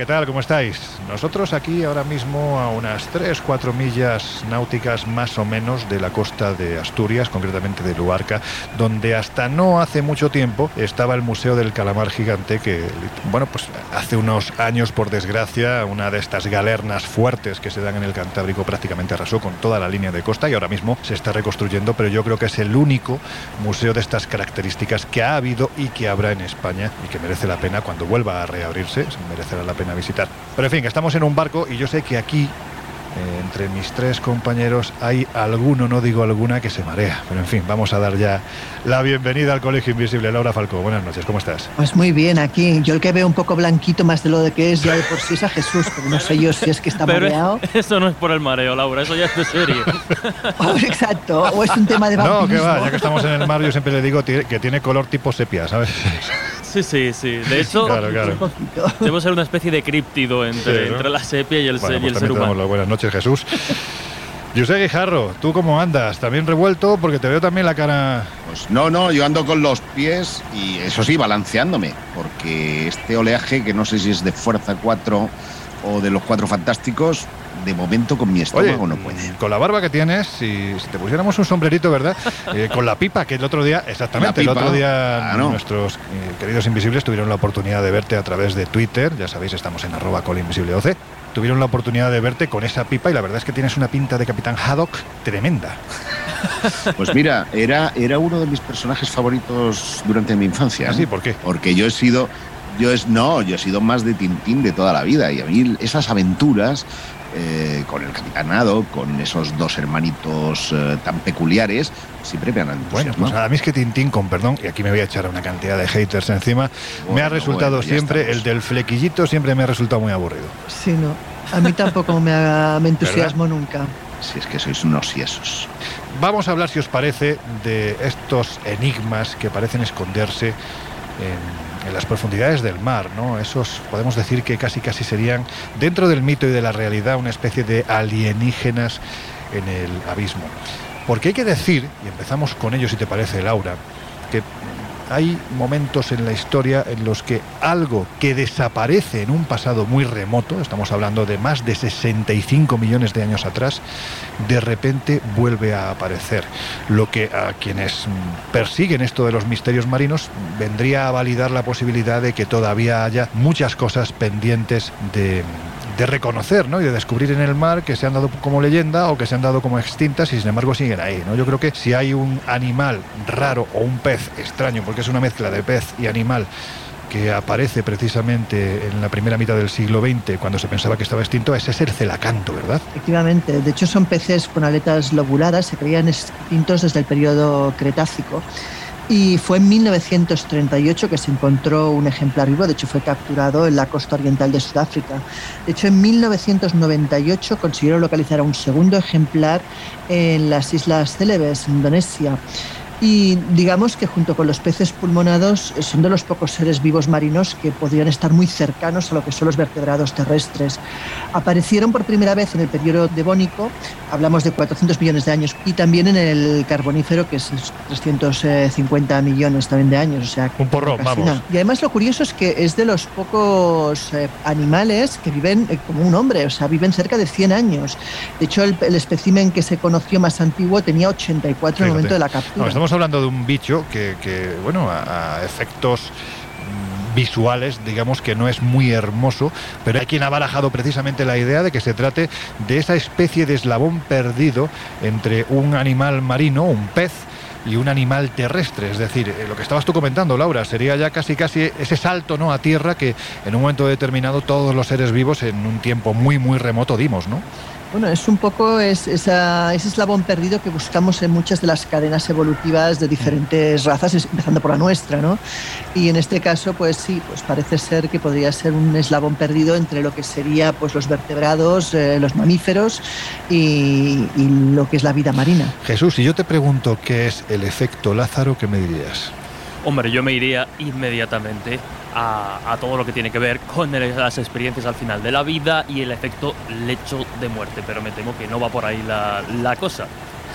¿Qué tal? ¿Cómo estáis? Nosotros aquí ahora mismo a unas 3-4 millas náuticas más o menos de la costa de Asturias, concretamente de Luarca, donde hasta no hace mucho tiempo estaba el Museo del Calamar Gigante, que, bueno, pues hace unos años, por desgracia, una de estas galernas fuertes que se dan en el Cantábrico prácticamente arrasó con toda la línea de costa y ahora mismo se está reconstruyendo, pero yo creo que es el único museo de estas características que ha habido y que habrá en España y que merece la pena cuando vuelva a reabrirse merecerá la pena visitar. Pero en fin, estamos en un barco y yo sé que aquí eh, entre mis tres compañeros hay alguno, no digo alguna, que se marea. Pero en fin, vamos a dar ya la bienvenida al Colegio Invisible. Laura Falco, buenas noches, ¿cómo estás? Pues muy bien, aquí. Yo el que veo un poco blanquito más de lo de que es ya de por sí es a Jesús, pero no sé yo si es que está mareado. Eso no es por el mareo, Laura, eso ya es de serie. Oh, exacto, o es un tema de vampirismo. No, que va, ya que estamos en el mar, yo siempre le digo que tiene color tipo sepia, ¿sabes? Sí, sí, sí. De hecho, claro, claro. debemos ser una especie de críptido entre, entre la sepia y el, y el pues ser humano. Buenas noches, Jesús. José Guijarro, ¿tú cómo andas? ¿También revuelto? Porque te veo también la cara... Pues no, no, yo ando con los pies y eso sí, balanceándome, porque este oleaje, que no sé si es de Fuerza 4 o de los Cuatro Fantásticos, de momento con mi estómago no puede. Con la barba que tienes, si, te pusiéramos un sombrerito, ¿verdad? Eh, con la pipa, que el otro día, exactamente, el otro día nuestros eh, queridos invisibles tuvieron la oportunidad de verte a través de Twitter, ya sabéis, estamos en arroba colinvisible12, tuvieron la oportunidad de verte con esa pipa y la verdad es que tienes una pinta de Capitán Haddock tremenda. Pues mira, era, era uno de mis personajes favoritos durante mi infancia. ¿Ah, sí? ¿Por qué? Porque yo he sido yo es no, yo he sido más de Tintín de toda la vida y a mí esas aventuras eh, con el capitanado, con esos dos hermanitos eh, tan peculiares, siempre me han Bueno, pues a mí es que Tintín, con perdón, y aquí me voy a echar una cantidad de haters encima, me ha resultado siempre, el del flequillito siempre me ha resultado muy aburrido. Sí, no, a mí tampoco me, me entusiasmo nunca. Si es que sois unos yesos. Vamos a hablar, si os parece, de estos enigmas que parecen esconderse en en las profundidades del mar, ¿no? Esos podemos decir que casi casi serían dentro del mito y de la realidad una especie de alienígenas en el abismo. Porque hay que decir, y empezamos con ello si te parece, Laura, que hay momentos en la historia en los que algo que desaparece en un pasado muy remoto, estamos hablando de más de 65 millones de años atrás, de repente vuelve a aparecer. Lo que a quienes persiguen esto de los misterios marinos vendría a validar la posibilidad de que todavía haya muchas cosas pendientes de de reconocer ¿no? y de descubrir en el mar que se han dado como leyenda o que se han dado como extintas y sin embargo siguen ahí. ¿no? Yo creo que si hay un animal raro o un pez extraño, porque es una mezcla de pez y animal, que aparece precisamente en la primera mitad del siglo XX, cuando se pensaba que estaba extinto, ese es el celacanto, ¿verdad? Efectivamente, de hecho son peces con aletas lobuladas, se creían extintos desde el periodo Cretácico y fue en 1938 que se encontró un ejemplar vivo, de hecho fue capturado en la costa oriental de Sudáfrica. De hecho, en 1998 consiguieron localizar a un segundo ejemplar en las Islas Celebes, Indonesia. Y digamos que junto con los peces pulmonados eh, son de los pocos seres vivos marinos que podrían estar muy cercanos a lo que son los vertebrados terrestres. Aparecieron por primera vez en el periodo devónico, hablamos de 400 millones de años, y también en el carbonífero, que es 350 millones también de años. O sea, Un porrón, vamos. Y además lo curioso es que es de los pocos eh, animales que viven eh, como un hombre, o sea, viven cerca de 100 años. De hecho, el, el espécimen que se conoció más antiguo tenía 84 en el momento de la captura. No, estamos hablando de un bicho que, bueno, a, a efectos mm, visuales, digamos que no es muy hermoso, pero hay quien ha barajado precisamente la idea de que se trate de esa especie de eslabón perdido entre un animal marino, un pez, y un animal terrestre, es decir, eh, lo que estabas tú comentando, Laura, sería ya casi casi ese salto no a tierra que en un momento determinado todos los seres vivos en un tiempo muy muy remoto dimos, ¿no? Bueno, es un poco es, ese eslabón perdido que buscamos en muchas de las cadenas evolutivas de diferentes razas, empezando por la nuestra, ¿no? Y en este caso, pues sí, pues parece ser que podría ser un eslabón perdido entre lo que sería pues los vertebrados, eh, los mamíferos y, y lo que es la vida marina. Jesús, si yo te pregunto qué es el efecto Lázaro, ¿qué me dirías? Hombre, yo me iría inmediatamente a, todo lo que tiene que ver con las experiencias al final de la vida y el efecto lecho de muerte, pero me temo que no va por ahí la, la cosa.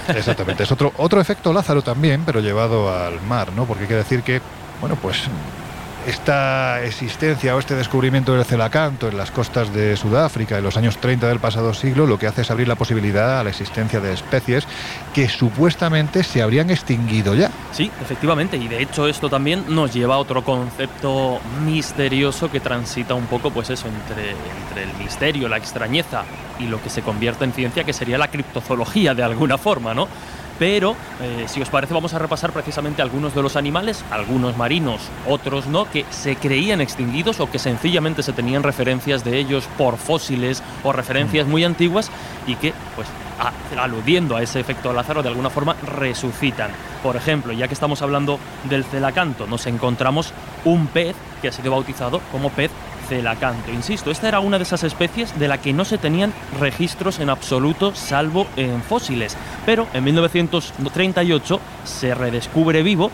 Exactamente, es otro, otro efecto Lázaro también, pero llevado al mar, ¿no? Porque hay que decir que, bueno, pues esta existencia o este descubrimiento del celacanto en las costas de Sudáfrica en los años 30 del pasado siglo lo que hace es abrir la posibilidad a la existencia de especies que supuestamente se habrían extinguido ya. Sí, efectivamente, y de hecho esto también nos lleva a otro concepto misterioso que transita un poco, pues eso, entre, entre el misterio, la extrañeza y lo que se convierte en ciencia, que sería la criptozoología de alguna forma, ¿no? Pero eh, si os parece vamos a repasar precisamente algunos de los animales, algunos marinos, otros no, que se creían extinguidos o que sencillamente se tenían referencias de ellos por fósiles o referencias muy antiguas y que, pues, a, aludiendo a ese efecto Lázaro, de alguna forma resucitan. Por ejemplo, ya que estamos hablando del celacanto, nos encontramos un pez que ha sido bautizado como pez celacanto. Insisto, esta era una de esas especies de la que no se tenían registros en absoluto, salvo en fósiles. Pero en 1938 se redescubre vivo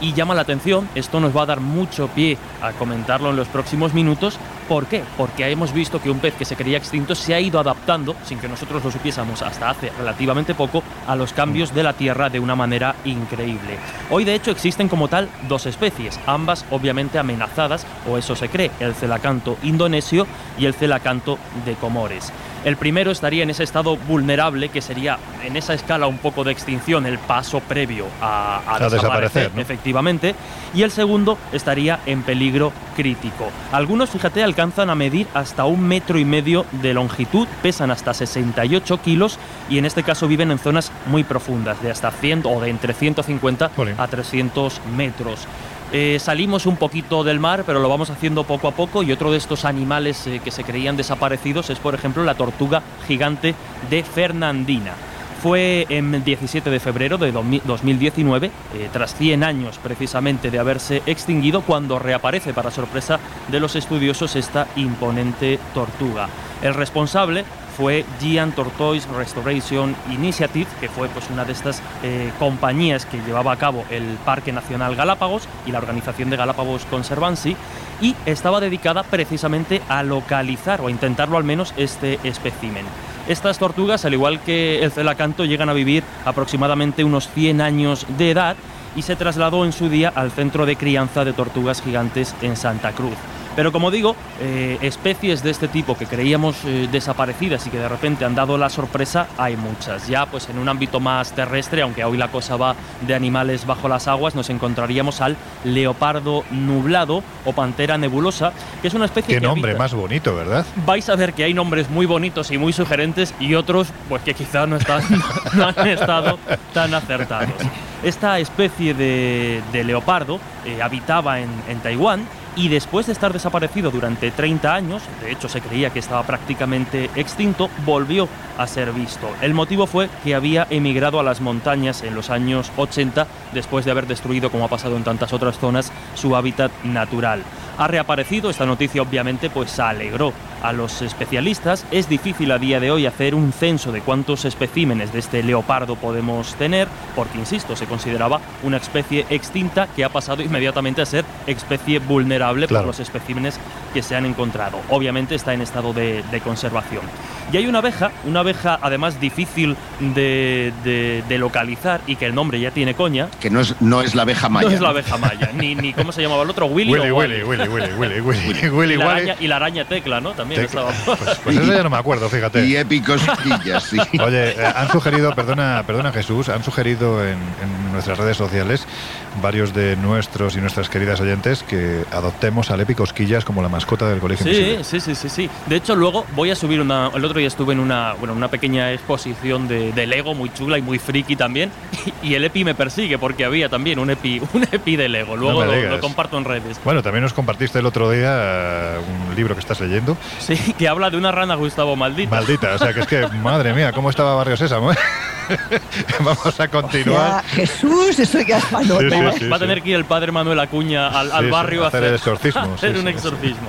y llama la atención, esto nos va a dar mucho pie a comentarlo en los próximos minutos. ¿Por qué? Porque hemos visto que un pez que se creía extinto se ha ido adaptando, sin que nosotros lo supiésemos hasta hace relativamente poco, a los cambios de la Tierra de una manera increíble. Hoy de hecho existen como tal dos especies, ambas obviamente amenazadas, o eso se cree, el celacanto indonesio y el celacanto de Comores. El primero estaría en ese estado vulnerable, que sería en esa escala un poco de extinción, el paso previo a, a, a desaparecer, desaparecer ¿no? efectivamente. Y el segundo estaría en peligro crítico. Algunos, fíjate, alcanzan a medir hasta un metro y medio de longitud, pesan hasta 68 kilos y en este caso viven en zonas muy profundas, de hasta 100 o de entre 150 Jolín. a 300 metros. Eh, salimos un poquito del mar, pero lo vamos haciendo poco a poco. Y otro de estos animales eh, que se creían desaparecidos es, por ejemplo, la tortuga gigante de Fernandina. Fue en 17 de febrero de 2019, eh, tras 100 años precisamente de haberse extinguido, cuando reaparece para sorpresa de los estudiosos esta imponente tortuga. El responsable fue Gian Tortoise Restoration Initiative, que fue pues, una de estas eh, compañías que llevaba a cabo el Parque Nacional Galápagos y la organización de Galápagos Conservancy, y estaba dedicada precisamente a localizar o a intentarlo al menos este espécimen. Estas tortugas, al igual que el celacanto, llegan a vivir aproximadamente unos 100 años de edad y se trasladó en su día al centro de crianza de tortugas gigantes en Santa Cruz. Pero como digo, eh, especies de este tipo que creíamos eh, desaparecidas y que de repente han dado la sorpresa, hay muchas. Ya pues en un ámbito más terrestre, aunque hoy la cosa va de animales bajo las aguas, nos encontraríamos al leopardo nublado o pantera nebulosa, que es una especie Qué que nombre habita. más bonito, ¿verdad? Vais a ver que hay nombres muy bonitos y muy sugerentes y otros pues que quizás no, están, no han estado tan acertados. Esta especie de, de leopardo eh, habitaba en, en Taiwán y después de estar desaparecido durante 30 años, de hecho se creía que estaba prácticamente extinto, volvió a ser visto. El motivo fue que había emigrado a las montañas en los años 80 después de haber destruido, como ha pasado en tantas otras zonas, su hábitat natural. Ha reaparecido, esta noticia obviamente pues alegró a los especialistas. Es difícil a día de hoy hacer un censo de cuántos especímenes de este leopardo podemos tener, porque insisto, se consideraba una especie extinta que ha pasado inmediatamente a ser especie vulnerable por los especímenes que se han encontrado. Obviamente está en estado de, conservación. Y hay una abeja, una abeja además difícil de, localizar y que el nombre ya tiene coña. Que no es, no es la abeja maya. No es la abeja maya, ni, ni cómo se llamaba el otro, Willy. Willy, Willy, Willy, Willy, Willy, Willy, y, la araña, y la araña tecla, ¿no? También estaba. Pues, pues, eso ya no me acuerdo, fíjate. Y épicos sí. Oye, eh, han sugerido, perdona, perdona Jesús, han sugerido en, en nuestras redes sociales varios de nuestros y nuestras queridas oyentes que adoptemos al Epi Cosquillas como la mascota del colegio. Sí, sí, sí, sí, sí. De hecho, luego voy a subir una. El otro día estuve en una, bueno, una pequeña exposición de, de Lego muy chula y muy friki también. Y el Epi me persigue porque había también un Epi, un Epi de Lego. Luego lo, comparto en redes. Bueno, también nos compartiste el otro día eh, un libro que estás leyendo. Sí, que habla de una rana, Gustavo, maldita. Maldita, o sea que es que, madre mía, ¿cómo estaba Barrio Sésamo? Vamos a continuar. Jesús, eso ya es Va a tener que ir el padre Manuel Acuña al, barrio a hacer, el exorcismo. hacer un exorcismo.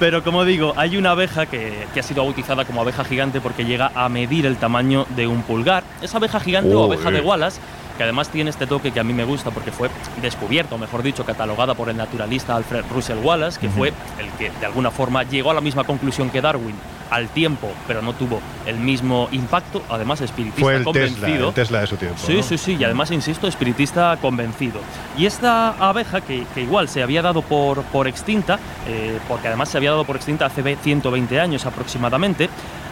Pero como digo, hay una abeja que, ha sido bautizada como abeja gigante porque llega a medir el tamaño de un pulgar. Esa abeja gigante o abeja de Wallace que además tiene este toque que a mí me gusta porque fue descubierto, mejor dicho, catalogada por el naturalista Alfred Russell Wallace, que fue el que de alguna forma llegó a la misma conclusión que Darwin al tiempo, pero no tuvo el mismo impacto, además espiritista fue el convencido. Tesla, el Tesla de su tiempo. Sí, sí, sí, y además, insisto, espiritista convencido. Y esta abeja, que, igual se había dado por, por extinta, eh, porque además se había dado por extinta hace 120 años aproximadamente,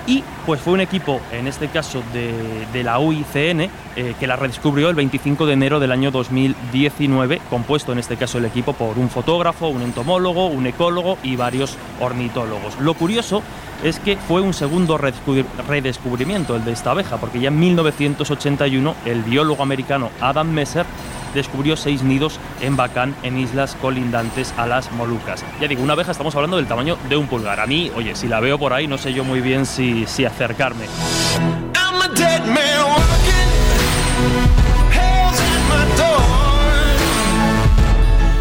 y pues fue un equipo, en este caso de, la UICN, eh, que la redescubrió el 25 de enero del año 2019, compuesto en este caso el equipo por un fotógrafo, un entomólogo, un ecólogo y varios ornitólogos. Lo curioso es que fue un segundo redescubrimiento el de esta abeja, porque ya en 1981 el biólogo americano Adam Messer descubrió seis nidos en Bacán, en islas colindantes a las Molucas. Ya digo, una abeja estamos hablando del tamaño de un pulgar. A mí, oye, si la veo por ahí, no sé yo muy bien si, si acercarme.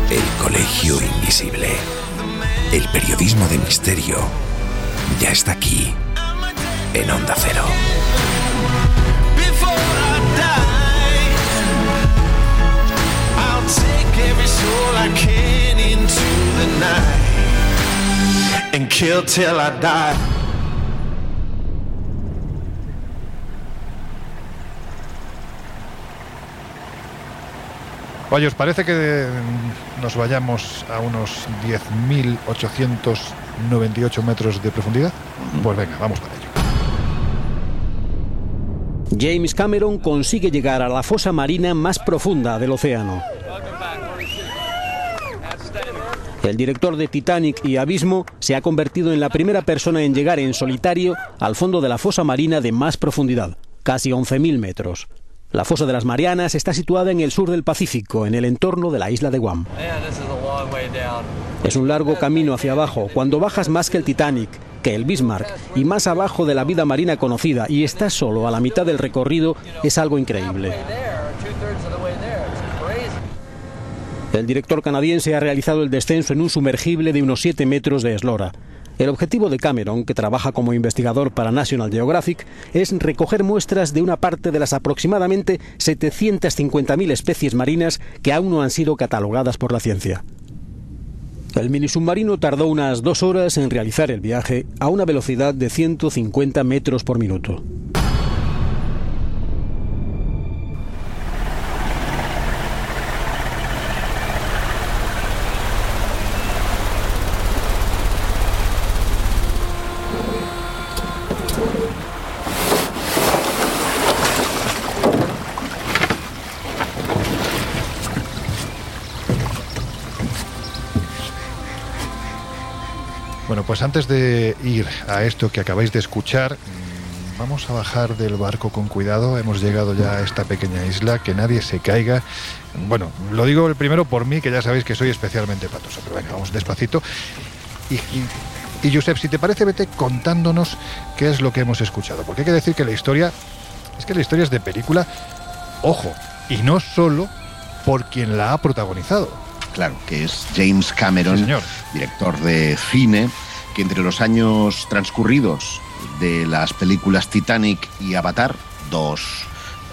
El Colegio Invisible. El periodismo de misterio ya está aquí, en Onda Cero. Oye, ¿os parece que nos vayamos a unos 10.898 metros de profundidad? Pues venga, vamos para ello. James Cameron consigue llegar a la fosa marina más profunda del océano. El director de Titanic y Abismo se ha convertido en la primera persona en llegar en solitario al fondo de la fosa marina de más profundidad, casi 11.000 metros. La fosa de las Marianas está situada en el sur del Pacífico, en el entorno de la isla de Guam. Es un largo camino hacia abajo, cuando bajas más que el Titanic, que el Bismarck, y más abajo de la vida marina conocida, y estás solo a la mitad del recorrido, es algo increíble. El director canadiense ha realizado el descenso en un sumergible de unos 7 metros de eslora. El objetivo de Cameron, que trabaja como investigador para National Geographic, es recoger muestras de una parte de las aproximadamente 750.000 especies marinas que aún no han sido catalogadas por la ciencia. El minisubmarino tardó unas dos horas en realizar el viaje a una velocidad de 150 metros por minuto. Bueno, pues antes de ir a esto que acabáis de escuchar, mm, vamos a bajar del barco con cuidado. Hemos llegado ya a esta pequeña isla, que nadie se caiga. Bueno, lo digo el primero por mí, que ya sabéis que soy especialmente patoso, pero venga, vamos despacito. Y, y, Josep, si te parece, vete contándonos qué es lo que hemos escuchado. Porque hay que decir que la historia, es que la historia es de película, ojo, y no solo por quien la ha protagonizado claro, que es James Cameron, director de cine, que entre los años transcurridos de las películas Titanic y Avatar, dos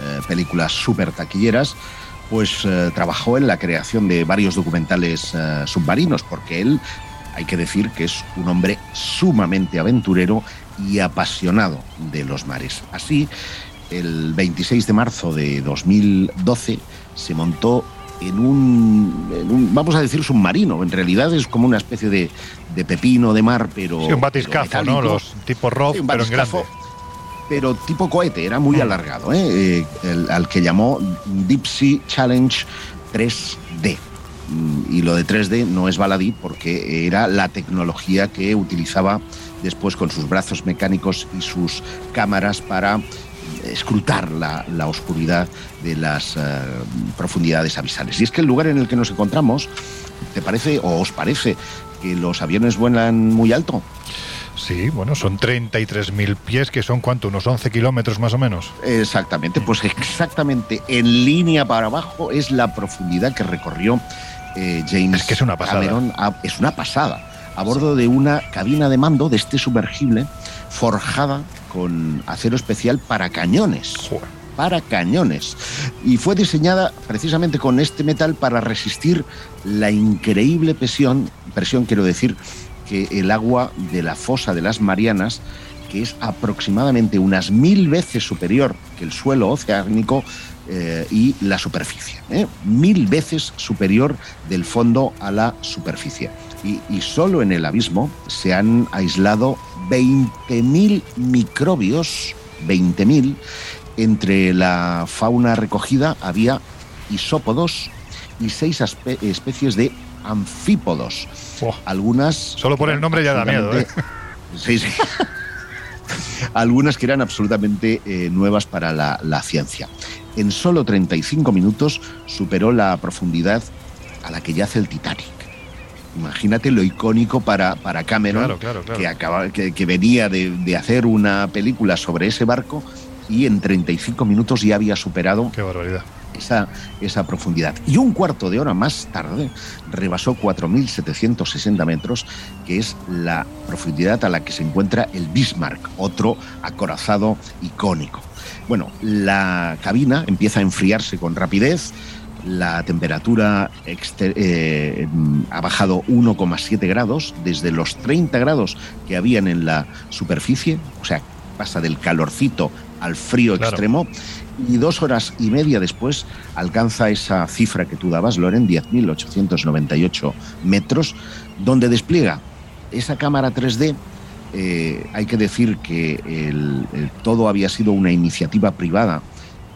eh, películas súper taquilleras, pues eh, trabajó en la creación de varios documentales eh, submarinos, porque él, hay que decir que es un hombre sumamente aventurero y apasionado de los mares. Así, el 26 de marzo de 2012 se montó en un, vamos a decir, submarino. En realidad es como una especie de, pepino de mar, pero. Sí, un batiscafo, ¿no? Los tipos ROV, pero en grande. Pero tipo cohete, era muy mm. alargado, ¿eh? eh al que llamó Deep Sea Challenge 3D. Mm, y lo de 3D no es baladí porque era la tecnología que utilizaba después con sus brazos mecánicos y sus cámaras para escrutar la, oscuridad de las eh, profundidades abisales. Y es que el lugar en el que nos encontramos, ¿te parece o os parece que los aviones vuelan muy alto? Sí, bueno, son 33.000 pies, que son cuánto, unos 11 kilómetros más o menos. Exactamente, pues exactamente en línea para abajo es la profundidad que recorrió eh, James es que es una pasada. Cameron. es una pasada. A bordo de una cabina de mando de este sumergible forjada con acero especial para cañones. Para cañones. Y fue diseñada precisamente con este metal para resistir la increíble presión, presión quiero decir, que el agua de la fosa de las Marianas, que es aproximadamente unas mil veces superior que el suelo oceánico eh, y la superficie. ¿eh? Mil veces superior del fondo a la superficie. Y, y solo en el abismo se han aislado 20.000 microbios, 20.000, entre la fauna recogida había isópodos y seis especies de anfípodos. Algunas... Solo por el nombre ya da miedo. ¿eh? Sí, sí. Algunas que eran absolutamente eh, nuevas para la, la ciencia. En solo 35 minutos superó la profundidad a la que yace el Titanic. Imagínate lo icónico para, para Cameron, Que, acaba, que, venía de, hacer una película sobre ese barco y en 35 minutos ya había superado Esa, esa profundidad. Y un cuarto de hora más tarde rebasó 4.760 metros, que es la profundidad a la que se encuentra el Bismarck, otro acorazado icónico. Bueno, la cabina empieza a enfriarse con rapidez, la temperatura eh, ha bajado 1,7 grados desde los 30 grados que habían en la superficie, o sea, pasa del calorcito al frío extremo, y dos horas y media después alcanza esa cifra que tú dabas, Loren, 10.898 metros, donde despliega esa cámara 3D. Eh, hay que decir que todo había sido una iniciativa privada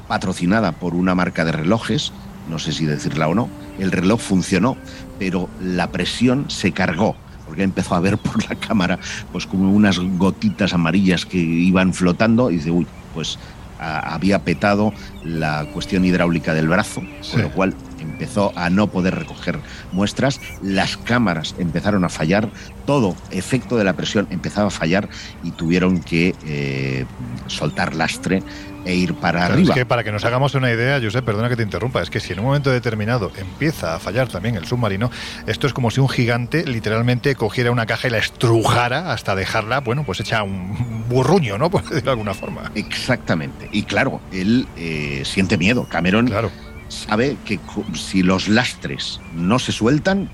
patrocinada por una marca de relojes no sé si decirla o no, el reloj funcionó, pero la presión se cargó porque empezó a ver por la cámara pues como unas gotitas amarillas que iban flotando y dice, uy, pues había petado la cuestión hidráulica del brazo, con lo cual empezó a no poder recoger muestras, las cámaras empezaron a fallar, todo efecto de la presión empezaba a fallar y tuvieron que eh, soltar lastre e ir para arriba. Es que para que nos hagamos una idea, Josep, perdona que te interrumpa, es que si en un momento determinado empieza a fallar también el submarino, esto es como si un gigante literalmente cogiera una caja y la estrujara hasta dejarla, bueno, pues hecha un burruño, ¿no? Por decirlo de alguna forma. Exactamente. Y claro, él eh, siente miedo. Cameron claro. Sabe que si los lastres no se sueltan,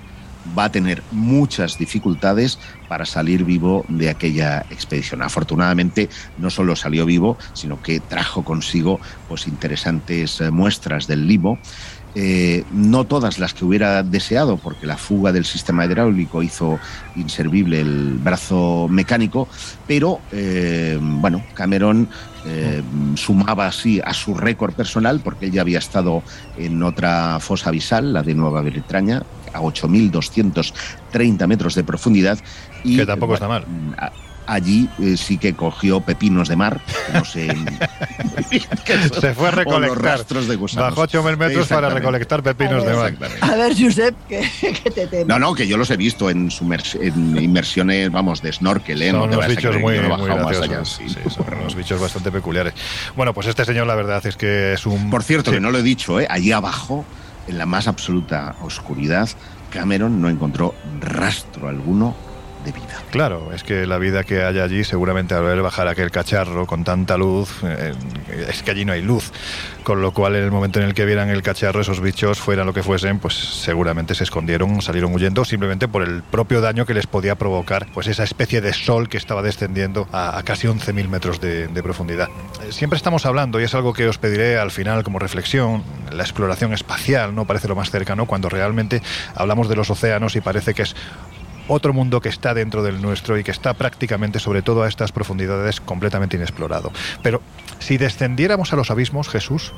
va a tener muchas dificultades para salir vivo de aquella expedición. Afortunadamente no solo salió vivo, sino que trajo consigo pues, interesantes eh, muestras del limo. Eh, no todas las que hubiera deseado, porque la fuga del sistema hidráulico hizo inservible el brazo mecánico, pero eh, bueno, Cameron sumaba así a su récord personal, porque él ya había estado en otra fosa abisal, la de Nueva Bretaña, a 8.230 metros de profundidad. Y, que tampoco está mal. Allí eh, sí que cogió pepinos de mar, no sé. Se fue a recolectar. rastros de Bajó 8.000 metros para recolectar pepinos de mar. A ver, Josep, ¿qué, te temes? No, no, que yo los he visto en, en inmersiones, vamos, de snorkel. ¿eh? Son unos bichos muy, muy graciosos. Sí, son unos bichos bastante peculiares. Bueno, pues este señor, la verdad es que es un. Por cierto, que no lo he dicho, ¿eh? allí abajo en la más absoluta oscuridad, Cameron no encontró rastro alguno de vida. Claro, es que la vida que hay allí, seguramente al ver bajar aquel cacharro con tanta luz, eh, es que allí no hay luz. Con lo cual, en el momento en el que vieran el cacharro, esos bichos, fueran lo que fuesen, pues seguramente se escondieron, salieron huyendo, simplemente por el propio daño que les podía provocar pues esa especie de sol que estaba descendiendo a, casi 11.000 metros de, de profundidad. Eh, siempre estamos hablando, y es algo que os pediré al final como reflexión, la exploración espacial, ¿no? Parece lo más cercano cuando realmente hablamos de los océanos y parece que es otro mundo que está dentro del nuestro y que está prácticamente, sobre todo a estas profundidades, completamente inexplorado. Pero si descendiéramos a los abismos, Jesús,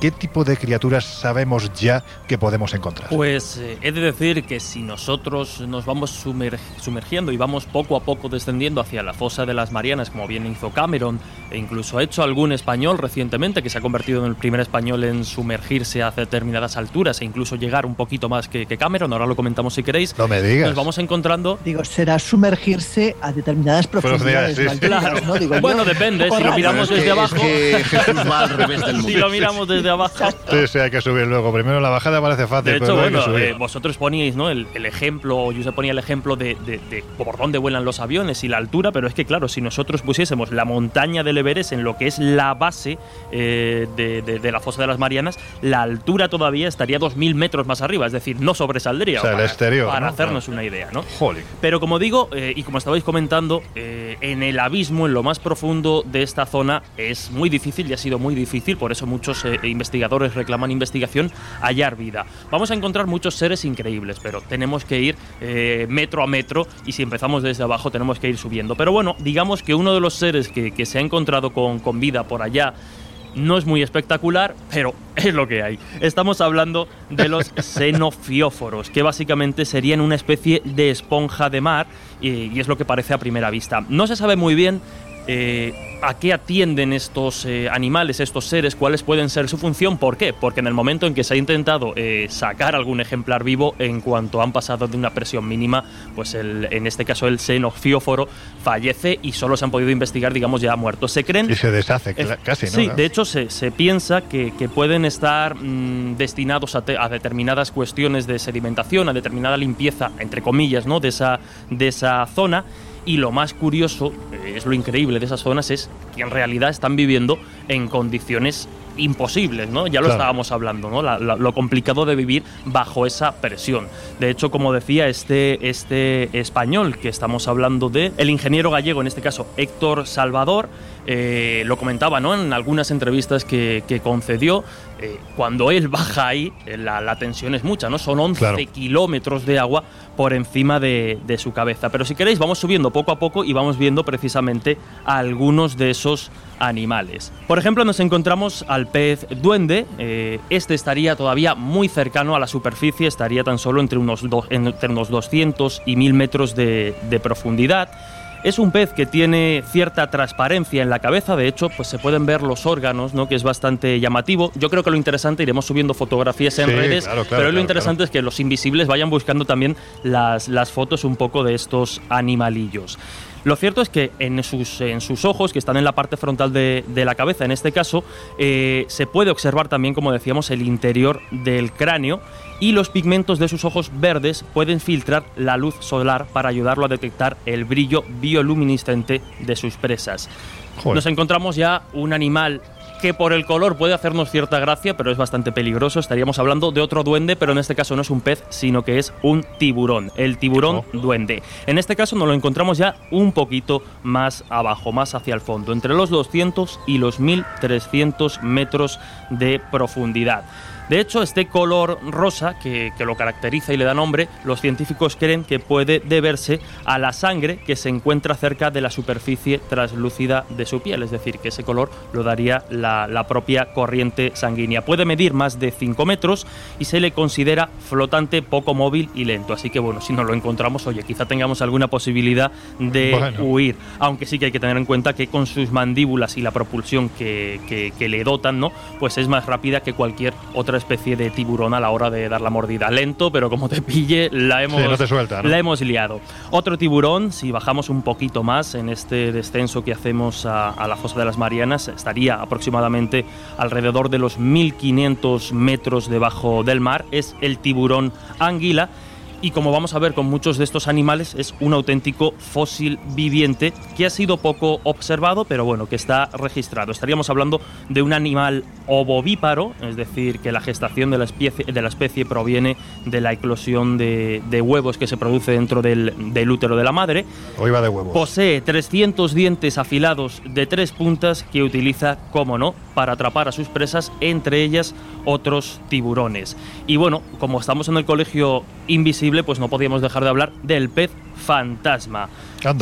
¿qué tipo de criaturas sabemos ya que podemos encontrar? Pues eh, he de decir que si nosotros nos vamos sumergiendo y vamos poco a poco descendiendo hacia la fosa de las Marianas, como bien hizo Cameron, e incluso ha hecho algún español recientemente que se ha convertido en el primer español en sumergirse a determinadas alturas e incluso llegar un poquito más que, Cameron, ahora lo comentamos si queréis. No me digas. Nos vamos encontrando. Digo, será sumergirse a determinadas profundidades. bueno, depende, si lo miramos desde abajo. Si lo miramos desde abajo. Sí, sí, hay que subir luego. Primero la bajada parece fácil. De hecho, bueno, eh, vosotros poníais ¿no? el, ejemplo, yo se ponía el ejemplo de, por dónde vuelan los aviones y la altura, pero es que claro, si nosotros pusiésemos la montaña del Everest en lo que es la base eh, de, la fosa de las Marianas, la altura todavía estaría 2.000 metros más arriba, es decir, no sobresaldría. O sea, el exterior. Para hacernos una idea, ¿no? Joder. Pero como digo, eh, y como estabais comentando, en el abismo, en lo más profundo de esta zona, es muy difícil y ha sido muy difícil, por eso muchos investigadores reclaman investigación, hallar vida. Vamos a encontrar muchos seres increíbles, pero tenemos que ir eh, metro a metro y si empezamos desde abajo tenemos que ir subiendo. Pero bueno, digamos que uno de los seres que, se ha encontrado con, con vida por allá, no es muy espectacular, pero es lo que hay. Estamos hablando de los xenofióforos, que básicamente serían una especie de esponja de mar y, es lo que parece a primera vista. No se sabe muy bien eh, a qué atienden estos eh, animales, estos seres, cuáles pueden ser su función. ¿Por qué? Porque en el momento en que se ha intentado eh, sacar algún ejemplar vivo, en cuanto han pasado de una presión mínima, pues el, en este caso el xenofióforo fallece y solo se han podido investigar, digamos, ya muertos. Se creen. Y se deshace casi, ¿no? Sí, de hecho se, piensa que, pueden estar mm, destinados a, a, determinadas cuestiones de sedimentación, a determinada limpieza, entre comillas, ¿no? de, esa, de esa zona y lo más curioso, eh, es lo increíble de esas zonas, es que en realidad están viviendo en condiciones imposibles, ¿no? Ya lo estábamos hablando, ¿no? lo complicado de vivir bajo esa presión. De hecho, como decía este, este español que estamos hablando de, el ingeniero gallego, en este caso Héctor Salvador, eh, lo comentaba ¿no? en algunas entrevistas que, concedió, eh, cuando él baja ahí, eh, la, tensión es mucha, ¿no? Son 11 kilómetros de agua por encima de, su cabeza. Pero si queréis, vamos subiendo poco a poco y vamos viendo precisamente algunos de esos animales. Por ejemplo, nos encontramos al pez duende. este estaría todavía muy cercano a la superficie, estaría tan solo entre unos, entre unos 200 y 1000 metros de, de profundidad. Es un pez que tiene cierta transparencia en la cabeza, de hecho, pues se pueden ver los órganos, ¿no? que es bastante llamativo. Yo creo que lo interesante, iremos subiendo fotografías en redes, pero lo interesante es que los invisibles vayan buscando también las, las fotos un poco de estos animalillos. Lo cierto es que en sus, en sus ojos, que están en la parte frontal de, la cabeza en este caso, eh, se puede observar también, como decíamos, el interior del cráneo y los pigmentos de sus ojos verdes pueden filtrar la luz solar para ayudarlo a detectar el brillo bioluminiscente de sus presas. Nos encontramos ya un animal que por el color puede hacernos cierta gracia, pero es bastante peligroso. Estaríamos hablando de otro duende, pero en este caso no es un pez, sino que es un tiburón, el tiburón oh. duende. En este caso nos lo encontramos ya un poquito más abajo, más hacia el fondo, entre los 200 y los 1300 metros de profundidad. De hecho, este color rosa que, lo caracteriza y le da nombre, los científicos creen que puede deberse a la sangre que se encuentra cerca de la superficie translúcida de su piel, es decir, que ese color lo daría la, propia corriente sanguínea. Puede medir más de 5 metros y se le considera flotante, poco móvil y lento. Así que bueno, si no lo encontramos, oye, quizá tengamos alguna posibilidad de huir. Aunque sí que hay que tener en cuenta que con sus mandíbulas y la propulsión que, que le dotan, ¿no? Pues es más rápida que cualquier otra otra especie de tiburón a la hora de dar la mordida. Lento, pero como te pille, la hemos, La hemos liado. Otro tiburón, si bajamos un poquito más en este descenso que hacemos a, a la fosa de las Marianas, estaría aproximadamente alrededor de los 1500 metros debajo del mar. Es el tiburón anguila y como vamos a ver con muchos de estos animales es un auténtico fósil viviente que ha sido poco observado pero bueno que está registrado. Estaríamos hablando de un animal ovovíparo, es decir que la gestación de la especie, de la especie proviene de la eclosión de, huevos que se produce dentro del, útero de la madre. Hoy va de huevos. Posee 300 dientes afilados de tres puntas que utiliza, como no, para atrapar a sus presas, entre ellas otros tiburones. Y bueno, como estamos en el colegio invisible, pues no podíamos dejar de hablar del pez fantasma.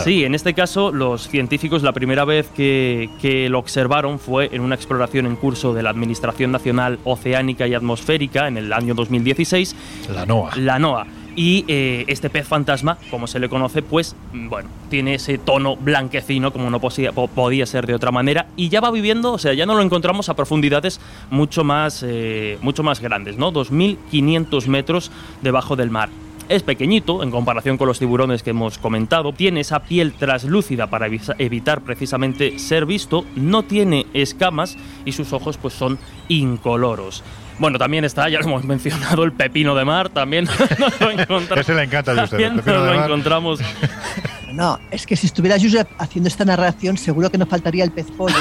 Sí, en este caso los científicos la primera vez que, que, lo observaron fue en una exploración en curso de la Administración Nacional Oceánica y Atmosférica en el año 2016. La NOAA. La NOAA. Y eh, este pez fantasma, como se le conoce, pues mm, bueno, tiene ese tono blanquecino como no podía ser de otra manera y ya va viviendo, o sea, ya no lo encontramos a profundidades mucho más, eh, mucho más grandes, ¿no? 2.500 metros debajo del mar. Es pequeñito en comparación con los tiburones que hemos comentado, tiene esa piel traslúcida para evitar precisamente ser visto, no tiene escamas y sus ojos pues son incoloros. Bueno, también está, ya lo hemos mencionado, el pepino de mar, también lo encontramos. Ese le encanta a usted, lo encontramos. No, es que si estuviera Josep haciendo esta narración, seguro que nos faltaría el pez pollo.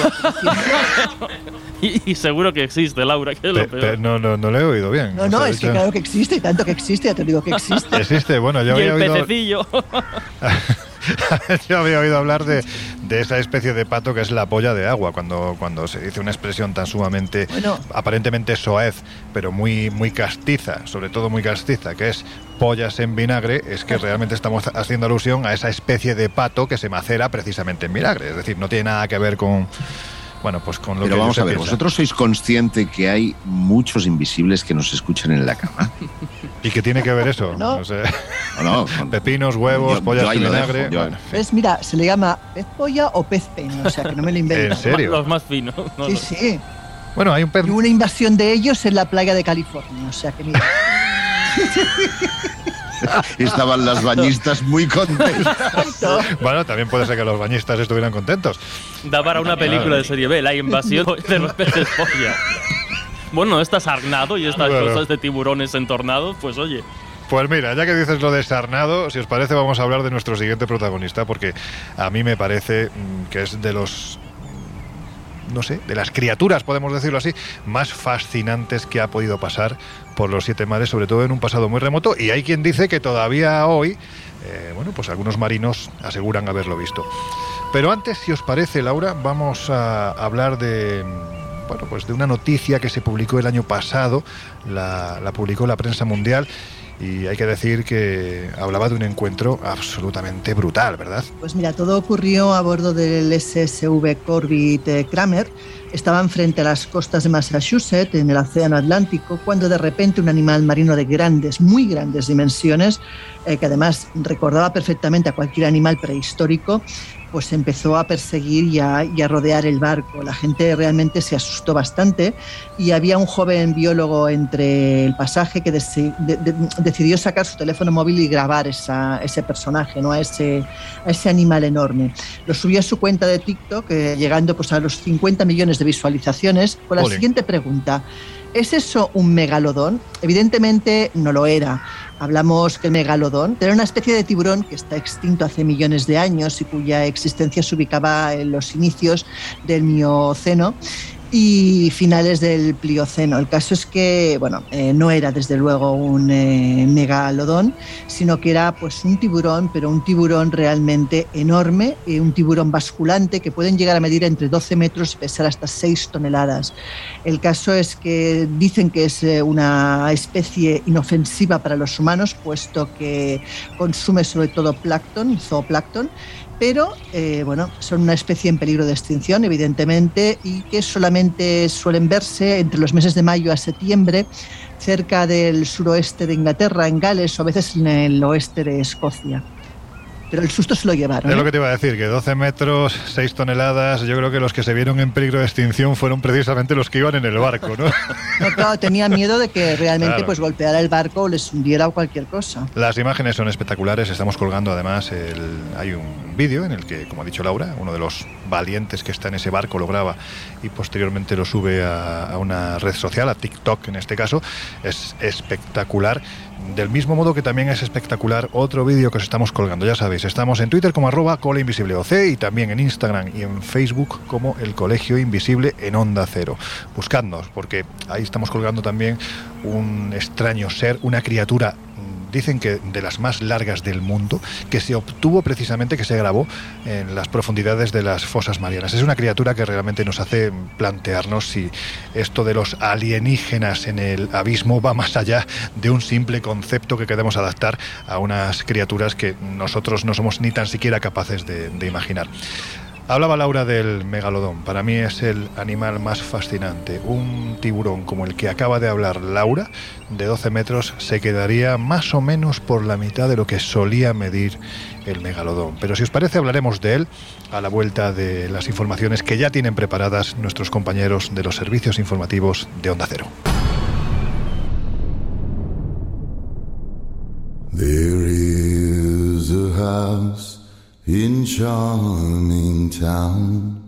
y, seguro que existe, Laura, que es lo peor. no, no, no lo he oído bien. No, no, es que claro que existe, y tanto que existe, ya te digo que existe. Existe, bueno, yo y había el oído... pececillo. Yo había oído hablar de, esa especie de pato que es la polla de agua, cuando, cuando se dice una expresión tan sumamente, aparentemente soez, pero muy, muy castiza, sobre todo muy castiza, que es pollas en vinagre, es que realmente estamos haciendo alusión a esa especie de pato que se macera precisamente en vinagre. Es decir, no tiene nada que ver con bueno, pues con lo Pero que vamos a ver, ¿vosotros sois consciente que hay muchos invisibles que nos escuchan en la cama? ¿Y qué tiene que ver eso? No, sé. no, Pepinos, huevos, pollas de vinagre. pues mira, se le llama pez polla o pez pene, o sea que no me lo invento. ¿En serio? Los más finos. sí, sí. Bueno, hay un pez. Y una invasión de ellos en la playa de California, o sea que mira. estaban las bañistas muy contentas. bueno, también puede ser que los bañistas estuvieran contentos. Da para una película de serie B, la invasión de los peces polla. Bueno, está sarnado y estas cosas de tiburones entornados, pues oye. Pues mira, ya que dices lo de Sarnado, si os parece vamos a hablar de nuestro siguiente protagonista, porque a mí me parece mm, que es de los no sé, de las criaturas, podemos decirlo así, más fascinantes que ha podido pasar por los siete mares, sobre todo en un pasado muy remoto. Y hay quien dice que todavía hoy, eh, bueno, pues algunos marinos aseguran haberlo visto. Pero antes, si os parece, Laura, vamos a hablar de bueno, pues de una noticia que se publicó el año pasado, la, publicó la prensa mundial y hay que decir que hablaba de un encuentro absolutamente brutal, ¿verdad? Pues mira, todo ocurrió a bordo del SSV Corbett eh, Kramer. Estaban frente a las costas de Massachusetts, en el Océano Atlántico, cuando de repente un animal marino de grandes, muy grandes dimensiones, eh, que además recordaba perfectamente a cualquier animal prehistórico, pues empezó a perseguir y a, rodear el barco. La gente realmente se asustó bastante y había un joven biólogo entre el pasaje que decidió sacar su teléfono móvil y grabar ese personaje, ¿no? a, ese, ese animal enorme. Lo subió a su cuenta de TikTok, eh, llegando pues, a los 50 millones de visualizaciones, con la siguiente pregunta. ¿Es eso un megalodón? Evidentemente no lo era. Hablamos que el megalodón era una especie de tiburón que está extinto hace millones de años y cuya existencia se ubicaba en los inicios del Mioceno y finales del Plioceno. El caso es que, bueno, eh, no era desde luego un eh, megalodón, sino que era pues un tiburón, pero un tiburón realmente enorme, eh, un tiburón basculante que pueden llegar a medir entre 12 metros y pesar hasta 6 toneladas. El caso es que dicen que es una especie inofensiva para los humanos, puesto que consume sobre todo plancton, zooplancton, pero eh, bueno, son una especie en peligro de extinción, evidentemente, y que solamente suelen verse entre los meses de mayo a septiembre cerca del suroeste de Inglaterra, en Gales, o a veces en el oeste de Escocia. Pero el susto se lo llevaron. Es lo ¿eh? que te iba a decir, que 12 metros, 6 toneladas, yo creo que los que se vieron en peligro de extinción fueron precisamente los que iban en el barco, ¿no? No, claro, tenía miedo de que realmente Claro. pues golpeara el barco o les hundiera o cualquier cosa. Las imágenes son espectaculares, estamos colgando además, el, hay un vídeo en el que, como ha dicho Laura, uno de los valientes que está en ese barco lo graba y posteriormente lo sube a, a una red social, a TikTok en este caso, es espectacular. Del mismo modo que también es espectacular otro vídeo que os estamos colgando, ya sabéis, estamos en Twitter como arroba Cola Invisible OC y también en Instagram y en Facebook como El Colegio Invisible en Onda Cero. Buscadnos, porque ahí estamos colgando también un extraño ser, una criatura dicen que de las más largas del mundo, que se obtuvo precisamente, que se grabó en las profundidades de las fosas marianas. Es una criatura que realmente nos hace plantearnos si esto de los alienígenas en el abismo va más allá de un simple concepto que queremos adaptar a unas criaturas que nosotros no somos ni tan siquiera capaces de, de imaginar. Hablaba Laura del megalodón. Para mí es el animal más fascinante. Un tiburón como el que acaba de hablar Laura, de 12 metros, se quedaría más o menos por la mitad de lo que solía medir el megalodón. Pero si os parece, hablaremos de él a la vuelta de las informaciones que ya tienen preparadas nuestros compañeros de los servicios informativos de Onda Cero. In charming town.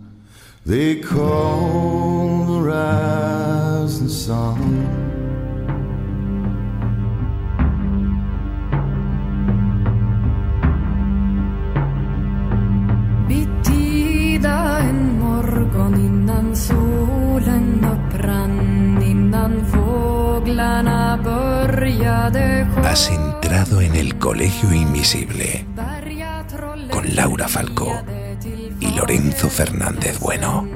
They call the rising sun. Bittida en morgon innan solen upprann innan fåglarna började Has entrado en el Colegio Invisible con Laura Falcó y Lorenzo Fernández Bueno.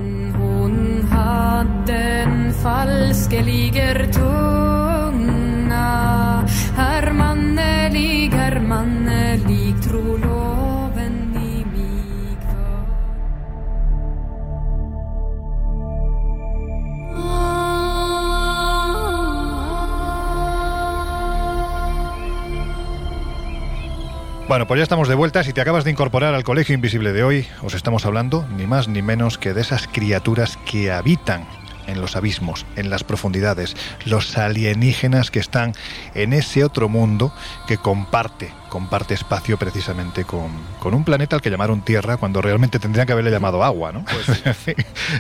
Bueno, pues ya estamos de vuelta. Si te acabas de incorporar al Colegio Invisible de hoy, os estamos hablando ni más ni menos que de esas criaturas que habitan en los abismos, en las profundidades, los alienígenas que están en ese otro mundo que comparte, comparte espacio precisamente con, con un planeta al que llamaron Tierra cuando realmente tendrían que haberle llamado agua, ¿no? Fin,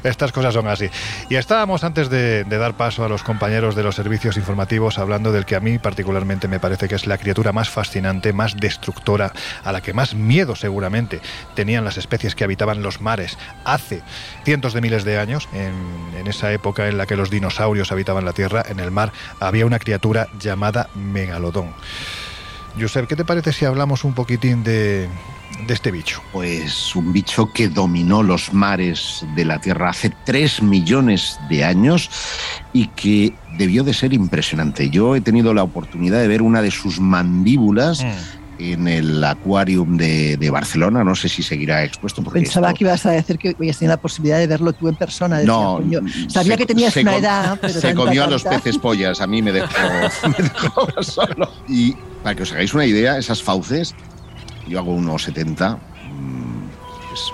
Estas cosas son así. Y estábamos antes de, de dar paso a los compañeros de los servicios informativos hablando del que a mí particularmente me parece que es la criatura más fascinante, más destructora, a la que más miedo seguramente tenían las especies que habitaban los mares hace cientos de miles de años, en, en esa época en la que los dinosaurios habitaban la Tierra, en el mar había una criatura llamada megalodón. Josep, ¿qué te parece si hablamos un poquitín de, de este bicho? Pues un bicho que dominó los mares de la Tierra hace 3 millones de años y que debió de ser impresionante. Yo he tenido la oportunidad de ver una de sus mandíbulas en el Aquarium de, de Barcelona. No sé si seguirá expuesto. Porque Pensaba esto- que ibas a decir que habías tenido la posibilidad de verlo tú en persona. Decía, No, coño, sabía se- que tenías una com- edad, pero se tanta, comió a los peces pollas, a mí me dejó, me dejó solo. Y para que os hagáis una idea, esas fauces, yo hago unos 70.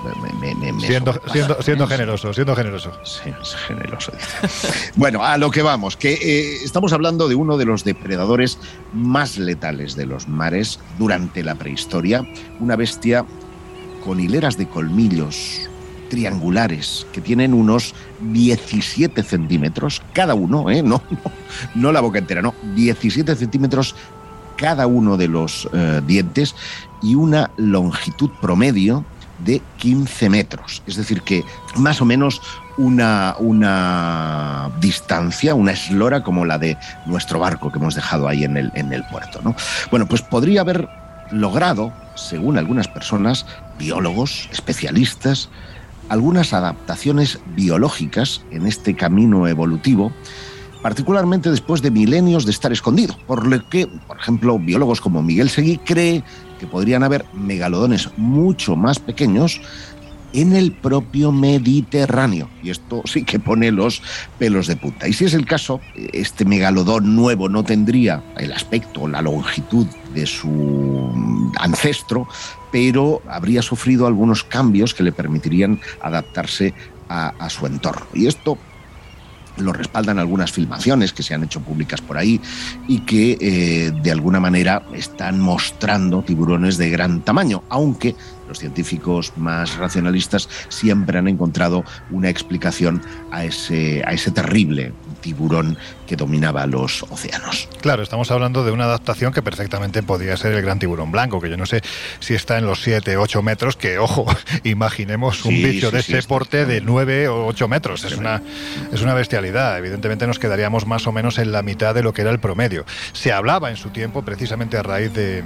Pues me- me- me- me Siendo, siendo, siendo generoso, siendo generoso. Sí, es generoso. bueno, a lo que vamos, que eh, estamos hablando de uno de los depredadores más letales de los mares durante la prehistoria, una bestia con hileras de colmillos triangulares que tienen unos 17 centímetros cada uno, ¿eh? no, no, no la boca entera, no, 17 centímetros cada uno de los eh, dientes y una longitud promedio de 15 metros. Es decir, que más o menos una, una distancia, una eslora como la de nuestro barco que hemos dejado ahí en el, en el puerto. ¿no? Bueno, pues podría haber logrado, según algunas personas, biólogos, especialistas, algunas adaptaciones biológicas en este camino evolutivo, particularmente después de milenios de estar escondido, por lo que, por ejemplo, biólogos como Miguel Seguí cree podrían haber megalodones mucho más pequeños en el propio Mediterráneo. Y esto sí que pone los pelos de punta. Y si es el caso, este megalodón nuevo no tendría el aspecto, la longitud de su ancestro, pero habría sufrido algunos cambios que le permitirían adaptarse a su entorno. Y esto lo respaldan algunas filmaciones que se han hecho públicas por ahí y que eh, de alguna manera están mostrando tiburones de gran tamaño, aunque los científicos más racionalistas siempre han encontrado una explicación a ese, a ese terrible tiburón que dominaba los océanos. Claro, estamos hablando de una adaptación que perfectamente podría ser el gran tiburón blanco, que yo no sé si está en los 7, 8 metros, que ojo, imaginemos un Sí, bicho sí, de sí, ese porte de 9 o 8 metros. Es una, es una bestialidad. Evidentemente nos quedaríamos más o menos en la mitad de lo que era el promedio. Se hablaba en su tiempo, precisamente a raíz de,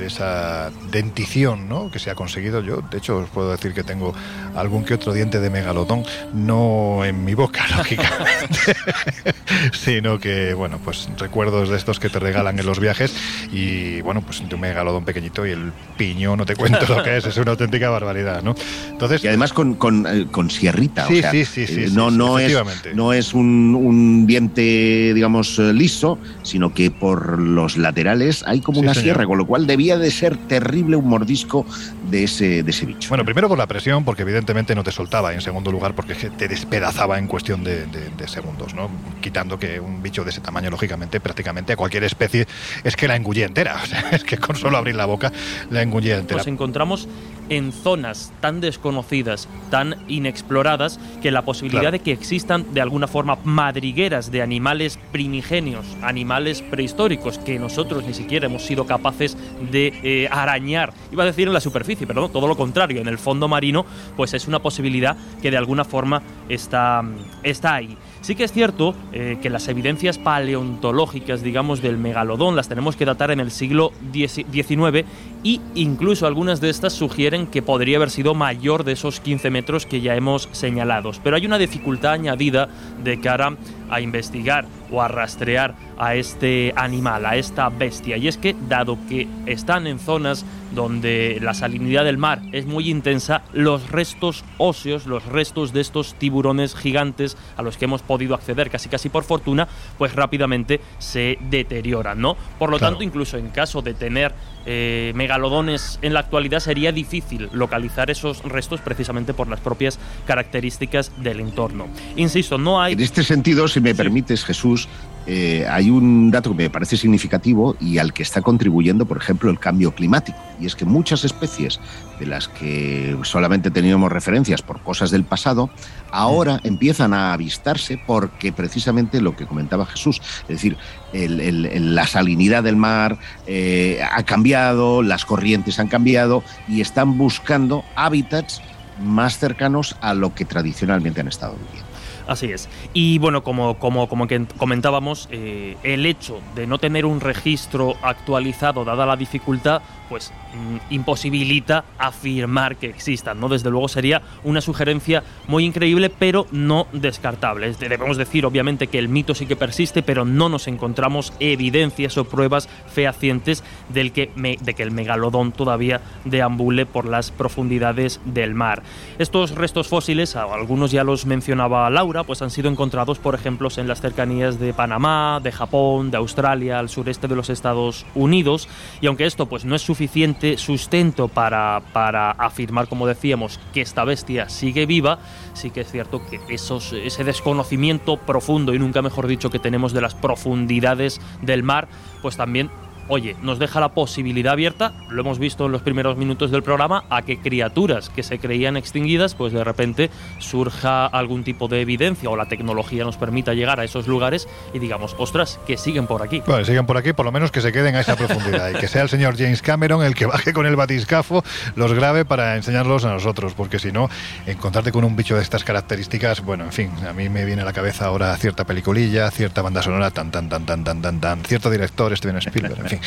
de esa dentición ¿no? que se ha conseguido. Yo, de hecho, os puedo decir que tengo algún que otro diente de megalodón, no en mi boca, lógicamente, sino que, bueno, pues recuerdos de estos que te regalan en los viajes y, bueno, pues de un megalodón pequeñito y el piño, no te cuento lo que es, es una auténtica barbaridad, ¿no? Entonces, Y además con, con, eh, con sierrita. Sí, o sea, sí, sí, sí, eh, sí, no, sí, no, es, no es un, un diente, digamos, eh, liso, sino que por los laterales hay como Sí, una señor. sierra, con lo cual debía de ser terrible un mordisco de ese, de ese bicho. Bueno, primero por la presión, porque evidentemente no te soltaba, y en segundo lugar porque te despedazaba en cuestión de, de- de segundos, ¿no? Quitando que un bicho de ese tamaño, lógicamente, prácticamente a cualquier especie es que la engullía entera. O sea, es que con solo abrir la boca la engullía entera. Nos encontramos en zonas tan desconocidas, tan inexploradas, que la posibilidad Claro. de que existan de alguna forma madrigueras de animales primigenios, animales prehistóricos, que nosotros ni siquiera hemos sido capaces de eh, arañar, iba a decir en la superficie, pero no, todo lo contrario, en el fondo marino, pues es una posibilidad que de alguna forma está, está ahí. Sí que es cierto eh, que las evidencias paleontológicas, digamos, del megalodón las tenemos que datar en el siglo XIX y incluso algunas de estas sugieren que podría haber sido mayor de esos 15 metros que ya hemos señalados. Pero hay una dificultad añadida de cara a investigar o a rastrear a este animal, a esta bestia. Y es que, dado que están en zonas donde la salinidad del mar es muy intensa, los restos óseos, los restos de estos tiburones gigantes a los que hemos podido acceder casi casi por fortuna, pues rápidamente se deterioran, ¿no? Por lo Claro. tanto, incluso en caso de tener eh, megalodones en la actualidad, sería difícil localizar esos restos precisamente por las propias características del entorno. Insisto, no hay... En este sentido, si me Sí. permites, Jesús, eh, hay un dato que me parece significativo y al que está contribuyendo, por ejemplo, el cambio climático. Y es que muchas especies de las que solamente teníamos referencias por cosas del pasado, ahora empiezan a avistarse porque precisamente lo que comentaba Jesús, es decir, el- el- el- la salinidad del mar eh, ha cambiado, las corrientes han cambiado y están buscando hábitats más cercanos a lo que tradicionalmente han estado viviendo. Así es. Y bueno, como, como, como que comentábamos, eh, el hecho de no tener un registro actualizado, dada la dificultad, pues mm, imposibilita afirmar que existan, ¿no? Desde luego sería una sugerencia muy increíble, pero no descartable. Es de- Debemos decir, obviamente, que el mito sí que persiste, pero no nos encontramos evidencias o pruebas fehacientes del que de que el megalodón todavía deambule por las profundidades del mar. Estos restos fósiles, algunos ya los mencionaba Laura, pues han sido encontrados, por ejemplo, en las cercanías de Panamá, de Japón, de Australia, al sureste de los Estados Unidos. Y aunque esto pues no es suficiente sustento para, para afirmar, como decíamos, que esta bestia sigue viva, sí que es cierto que esos, ese desconocimiento profundo y nunca mejor dicho que tenemos de las profundidades del mar, pues también oye, nos deja la posibilidad abierta, lo hemos visto en los primeros minutos del programa, a que criaturas que se creían extinguidas, pues de repente surja algún tipo de evidencia o la tecnología nos permita llegar a esos lugares y digamos, ostras, que siguen por aquí. Bueno, sigan por aquí, por lo menos que se queden a esa profundidad y que sea el señor James Cameron el que baje con el batiscafo, los grabe para enseñarlos a nosotros, porque si no, encontrarte con un bicho de estas características, bueno, en fin, a mí me viene a la cabeza ahora cierta peliculilla, cierta banda sonora, tan, tan, tan, tan, tan, tan, tan, cierto director, Steven Spielberg, en fin,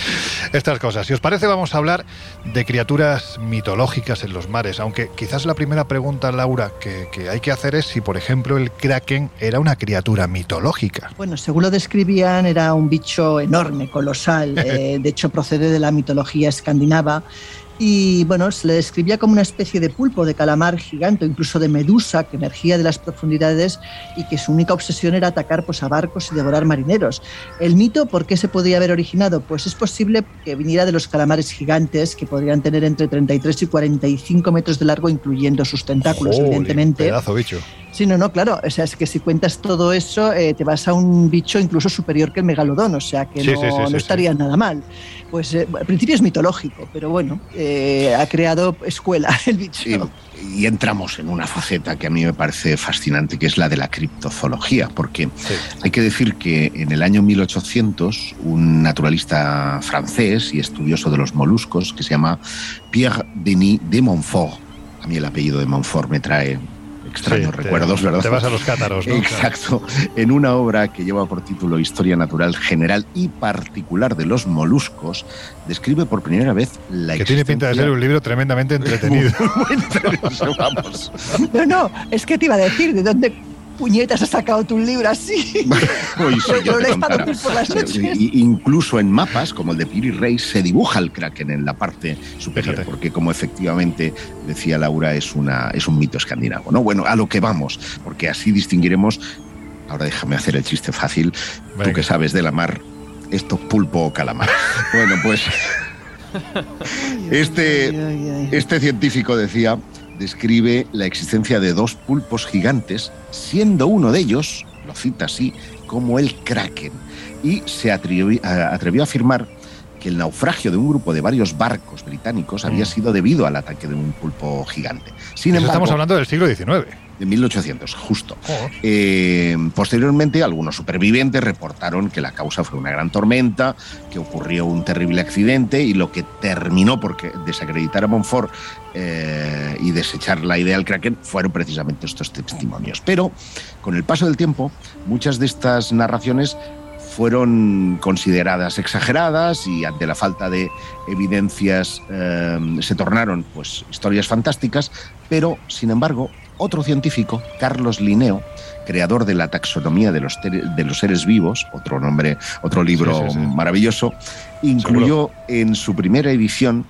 estas cosas. Si os parece, vamos a hablar de criaturas mitológicas en los mares, aunque quizás la primera pregunta, Laura, que, que hay que hacer es si, por ejemplo, el kraken era una criatura mitológica. Bueno, según lo describían, era un bicho enorme, colosal. eh, de hecho, procede de la mitología escandinava y bueno, se le describía como una especie de pulpo, de calamar gigante, incluso de medusa que emergía de las profundidades y que su única obsesión era atacar pues, a barcos y devorar marineros. El mito, ¿por qué se podría haber originado? Pues es posible que viniera de los calamares gigantes que podrían tener entre 33 y 45 metros de largo, incluyendo sus tentáculos, evidentemente. Pedazo bicho. Sí, no, no, claro. O sea, es que si cuentas todo eso, eh, te vas a un bicho incluso superior que el megalodón, o sea que Sí, no, sí, sí, no sí, estaría nada mal. Pues eh, al principio es mitológico, pero bueno, eh, ha creado escuela el bicho. Sí, y entramos en una faceta que a mí me parece fascinante, que es la de la criptozoología, porque hay que decir que en el año 1800 un naturalista francés y estudioso de los moluscos, que se llama Pierre Denis de Montfort, a mí el apellido de Montfort me trae extraños Sí, te- recuerdos, ¿verdad? te vas a los cátaros, ¿no? Exacto. En una obra que lleva por título Historia Natural General y Particular de los Moluscos, describe por primera vez la Que tiene pinta de ser un libro tremendamente entretenido. existencia- Vamos. No, no, es que te iba a decir, ¿de dónde puñetas has sacado tu libro así? Uy, sí, yo Lo te lees para contara. dormir por las noches. Y- incluso en mapas, como el de Piri Rey, se dibuja el kraken en la parte superior, Fíjate. porque como efectivamente decía Laura, es, una, es un mito escandinavo. ¿no? Bueno, a lo que vamos, porque así distinguiremos, ahora déjame hacer el chiste fácil, tú que sabes de la mar, esto pulpo o calamar. bueno, pues este, Ay, ay, ay. este científico decía, describe la existencia de dos pulpos gigantes, siendo uno de ellos, lo cita así, como el kraken. Y se atrevió a afirmar que el naufragio de un grupo de varios barcos británicos había Mm. sido debido al ataque de un pulpo gigante. Sin Eso embargo, estamos hablando del siglo XIX. de 1800, justo. Joder. Eh, posteriormente, algunos supervivientes reportaron que la causa fue una gran tormenta, que ocurrió un terrible accidente y lo que terminó por desacreditar a Montfort eh, y desechar la idea del Kraken fueron precisamente estos testimonios. Pero con el paso del tiempo, muchas de estas narraciones fueron consideradas exageradas y ante la falta de evidencias eh, se tornaron pues historias fantásticas, pero sin embargo otro científico, Carlos Linneo, creador de la taxonomía de los, de los seres vivos, otro nombre, otro libro Sí, sí, sí. maravilloso, incluyó en su primera edición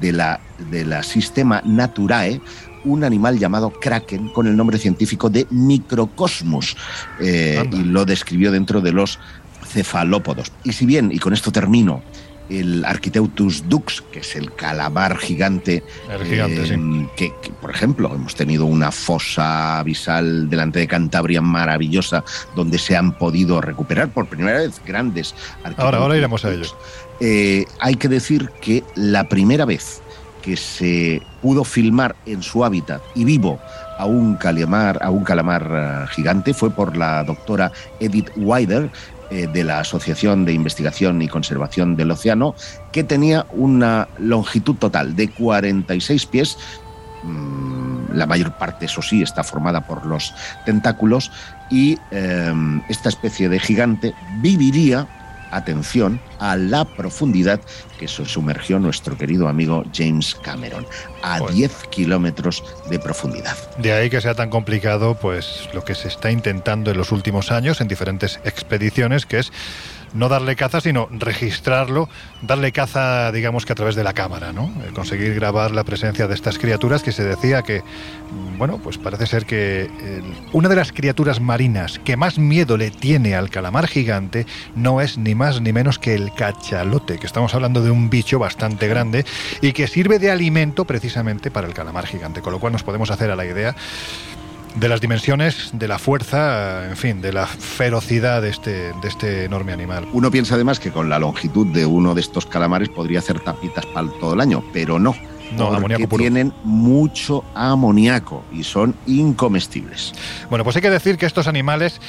de la, de la Sistema Naturae un animal llamado kraken con el nombre científico de Microcosmus eh, y lo describió dentro de los cefalópodos. Y si bien, y con esto termino, el Architeutus dux, que es el calamar gigante, El gigante, sí. eh, que, que, por ejemplo, hemos tenido una fosa abisal delante de Cantabria maravillosa, donde se han podido recuperar por primera vez grandes Ahora, ahora Architeutus iremos a dux. ello. Eh, hay que decir que la primera vez que se pudo filmar en su hábitat y vivo a un calamar, a un calamar eh, gigante fue por la doctora Edith Wider de la Asociación de Investigación y Conservación del Océano, que tenía una longitud total de 46 pies. Mm, La mayor parte, eso sí, está formada por los tentáculos y eh, esta especie de gigante viviría atención a la profundidad que se sumergió nuestro querido amigo James Cameron, a Joder. 10 kilómetros de profundidad. De ahí que sea tan complicado, pues lo que se está intentando en los últimos años en diferentes expediciones, que es no darle caza, sino registrarlo, darle caza, digamos que a través de la cámara, ¿no? Eh, Conseguir grabar la presencia de estas criaturas que se decía que, mm, bueno, pues parece ser que una de las criaturas marinas que más miedo le tiene al calamar gigante no es ni más ni menos que el cachalote, que estamos hablando de un bicho bastante grande y que sirve de alimento precisamente para el calamar gigante, con lo cual nos podemos hacer a la idea de las dimensiones, de la fuerza, en fin, de la ferocidad de este, de este enorme animal. Uno piensa además que con la longitud de uno de estos calamares podría hacer tapitas para todo el año, pero no. No, porque tienen mucho amoníaco y son incomestibles. Bueno, pues hay que decir que estos animales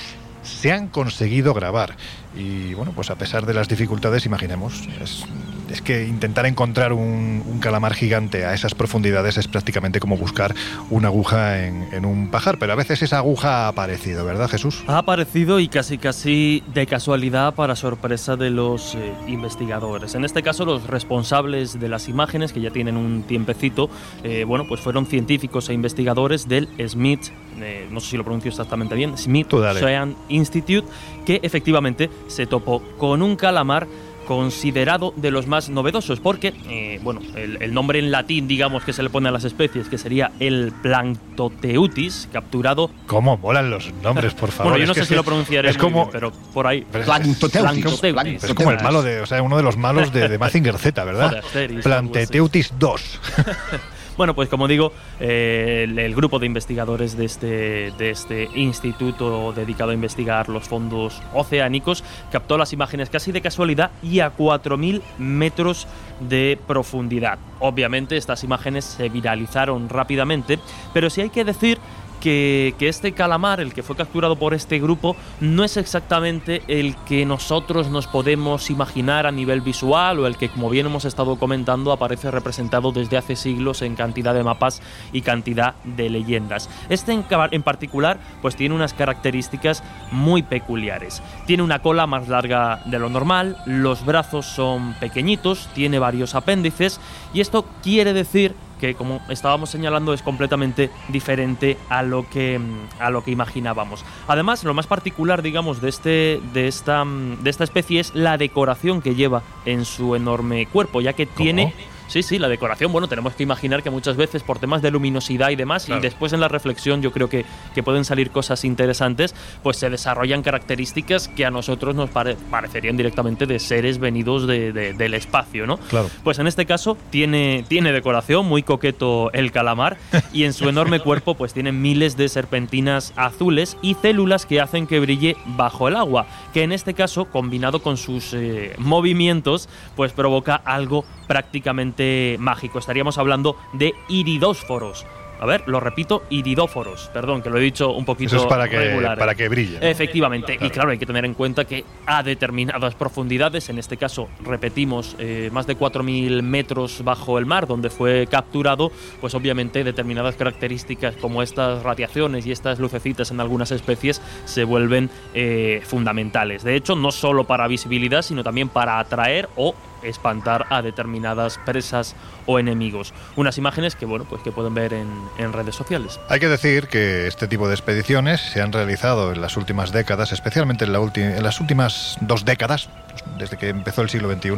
se han conseguido grabar. Y bueno, pues a pesar de las dificultades, imaginemos, es, es que intentar encontrar un, un calamar gigante a esas profundidades es prácticamente como buscar una aguja en, en un pajar. Pero a veces esa aguja ha aparecido, ¿verdad, Jesús? Ha aparecido y casi casi de casualidad para sorpresa de los eh, investigadores. En este caso los responsables de las imágenes, que ya tienen un tiempecito, eh, bueno, pues fueron científicos e investigadores del Smith, eh, no sé si lo pronuncio exactamente bien. Smithsonian Institute, que efectivamente se topó con un calamar considerado de los más novedosos porque, eh, bueno, el, el nombre en latín, digamos, que se le pone a las especies, que sería el Planctoteutis, capturado ¿Cómo molan los nombres, por favor? Bueno, yo no sé si lo pronunciaré Es muy como, bien, pero por ahí. pero es- Planctoteutis. Planctoteutis. es como el malo de, o sea, uno de los malos de, de Mazinger Z, ¿verdad? Planteteutis 2. Bueno, pues como digo, eh, el, grupo de investigadores de este, de este instituto dedicado a investigar los fondos oceánicos captó las imágenes casi de casualidad y a 4.000 metros de profundidad. Obviamente estas imágenes se viralizaron rápidamente, pero sí hay que decir que, este calamar, el que fue capturado por este grupo, no es exactamente el que nosotros nos podemos imaginar a nivel visual o el que, como bien hemos estado comentando, aparece representado desde hace siglos en cantidad de mapas y cantidad de leyendas. Este en, en particular, pues tiene unas características muy peculiares. Tiene una cola más larga de lo normal, los brazos son pequeñitos, tiene varios apéndices y esto quiere decir que como estábamos señalando es completamente diferente a lo que mm, a lo que imaginábamos. Además, lo más particular, digamos, de este de esta mm, de esta especie es la decoración que lleva en su enorme cuerpo, ya que tiene Sí, sí, la decoración, bueno, tenemos que imaginar que muchas veces por temas de luminosidad y demás, Claro. y después en la reflexión yo creo que, que pueden salir cosas interesantes, pues se desarrollan características que a nosotros nos pare- parecerían directamente de seres venidos de- de- del espacio, ¿no? Claro. Pues en este caso tiene, tiene decoración, muy coqueto el calamar, y en su enorme cuerpo pues tiene miles de serpentinas azules y células que hacen que brille bajo el agua, que en este caso, combinado con sus eh, movimientos, pues provoca algo prácticamente mágico. Estaríamos hablando de iridósforos. A ver, lo repito, iridóforos. Perdón, que lo he dicho un poquito Eso es para que, regular, ¿eh? para que brille. ¿no? Efectivamente, y claro, hay que tener en cuenta que a determinadas profundidades, en este caso, repetimos, eh, más de 4.000 metros bajo el mar, donde fue capturado, pues obviamente determinadas características como estas radiaciones y estas lucecitas en algunas especies se vuelven eh, fundamentales. De hecho, no solo para visibilidad, sino también para atraer o espantar a determinadas presas o enemigos. Unas imágenes que, bueno, pues que pueden ver en, en redes sociales. Hay que decir que este tipo de expediciones se han realizado en las últimas décadas, especialmente en, la en las últimas dos décadas, pues, desde que empezó el siglo XXI,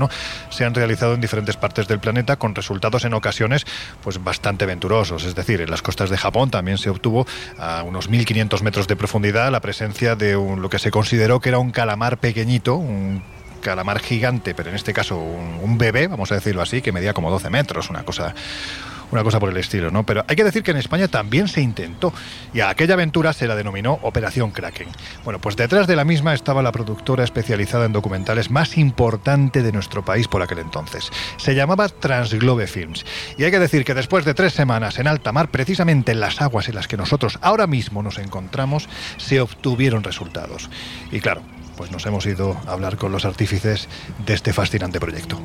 se han realizado en diferentes partes del planeta con resultados en ocasiones pues bastante venturosos. Es decir, en las costas de Japón también se obtuvo a unos 1500 metros de profundidad la presencia de un- lo que se consideró que era un calamar pequeñito, un calamar gigante, pero en este caso un, bebé, vamos a decirlo así, que medía como 12 metros, una cosa una cosa por el estilo, ¿no? Pero hay que decir que en España también se intentó y a aquella aventura se la denominó Operación Kraken. Bueno, pues detrás de la misma estaba la productora especializada en documentales más importante de nuestro país por aquel entonces. Se llamaba Transglobe Films. Y hay que decir que después de tres semanas en alta mar, precisamente en las aguas en las que nosotros ahora mismo nos encontramos, se obtuvieron resultados. Y claro, pues nos hemos ido a hablar con los artífices de este fascinante proyecto.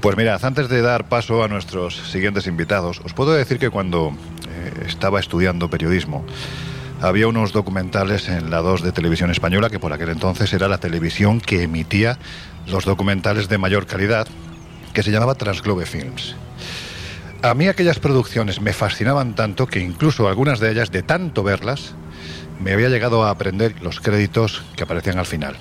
Pues mirad, antes de dar paso a nuestros siguientes invitados, os puedo decir que cuando eh, estaba estudiando periodismo, había unos documentales en la 2 de Televisión Española, que por aquel entonces era la televisión que emitía los documentales de mayor calidad, que se llamaba Transglobe Films. A mí aquellas producciones me fascinaban tanto que incluso algunas de ellas, de tanto verlas, me había llegado a aprender los créditos que aparecían al final.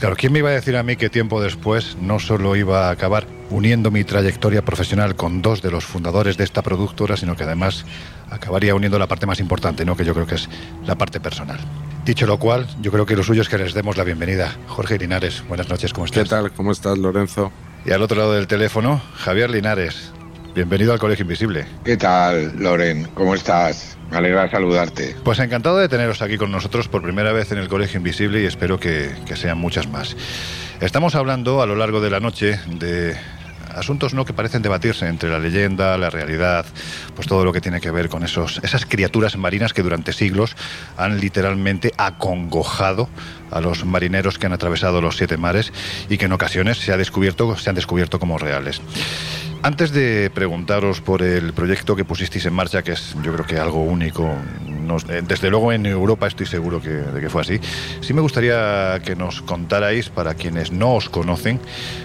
Claro, ¿quién me iba a decir a mí que tiempo después no solo iba a acabar uniendo mi trayectoria profesional con dos de los fundadores de esta productora, sino que además acabaría uniendo la parte más importante, ¿no? que yo creo que es la parte personal? Dicho lo cual, yo creo que lo suyo es que les demos la bienvenida. Jorge Linares, buenas noches, ¿cómo estás? ¿Qué tal? ¿Cómo estás, Lorenzo? Y al otro lado del teléfono, Javier Linares. Bienvenido al Colegio Invisible. ¿Qué tal, Loren? ¿Cómo estás? Me alegra saludarte. Pues encantado de teneros aquí con nosotros por primera vez en el Colegio Invisible y espero que, que sean muchas más. Estamos hablando a lo largo de la noche de asuntos no que parecen debatirse entre la leyenda, la realidad, pues todo lo que tiene que ver con esos, esas criaturas marinas que durante siglos han literalmente acongojado a los marineros que han atravesado los siete mares y que en ocasiones se, ha descubierto, se han descubierto como reales. Antes de preguntaros por el proyecto que pusisteis en marcha, que es yo creo que algo único, desde luego en Europa estoy seguro que, de que fue así, sí me gustaría que nos contarais, para quienes no os conocen,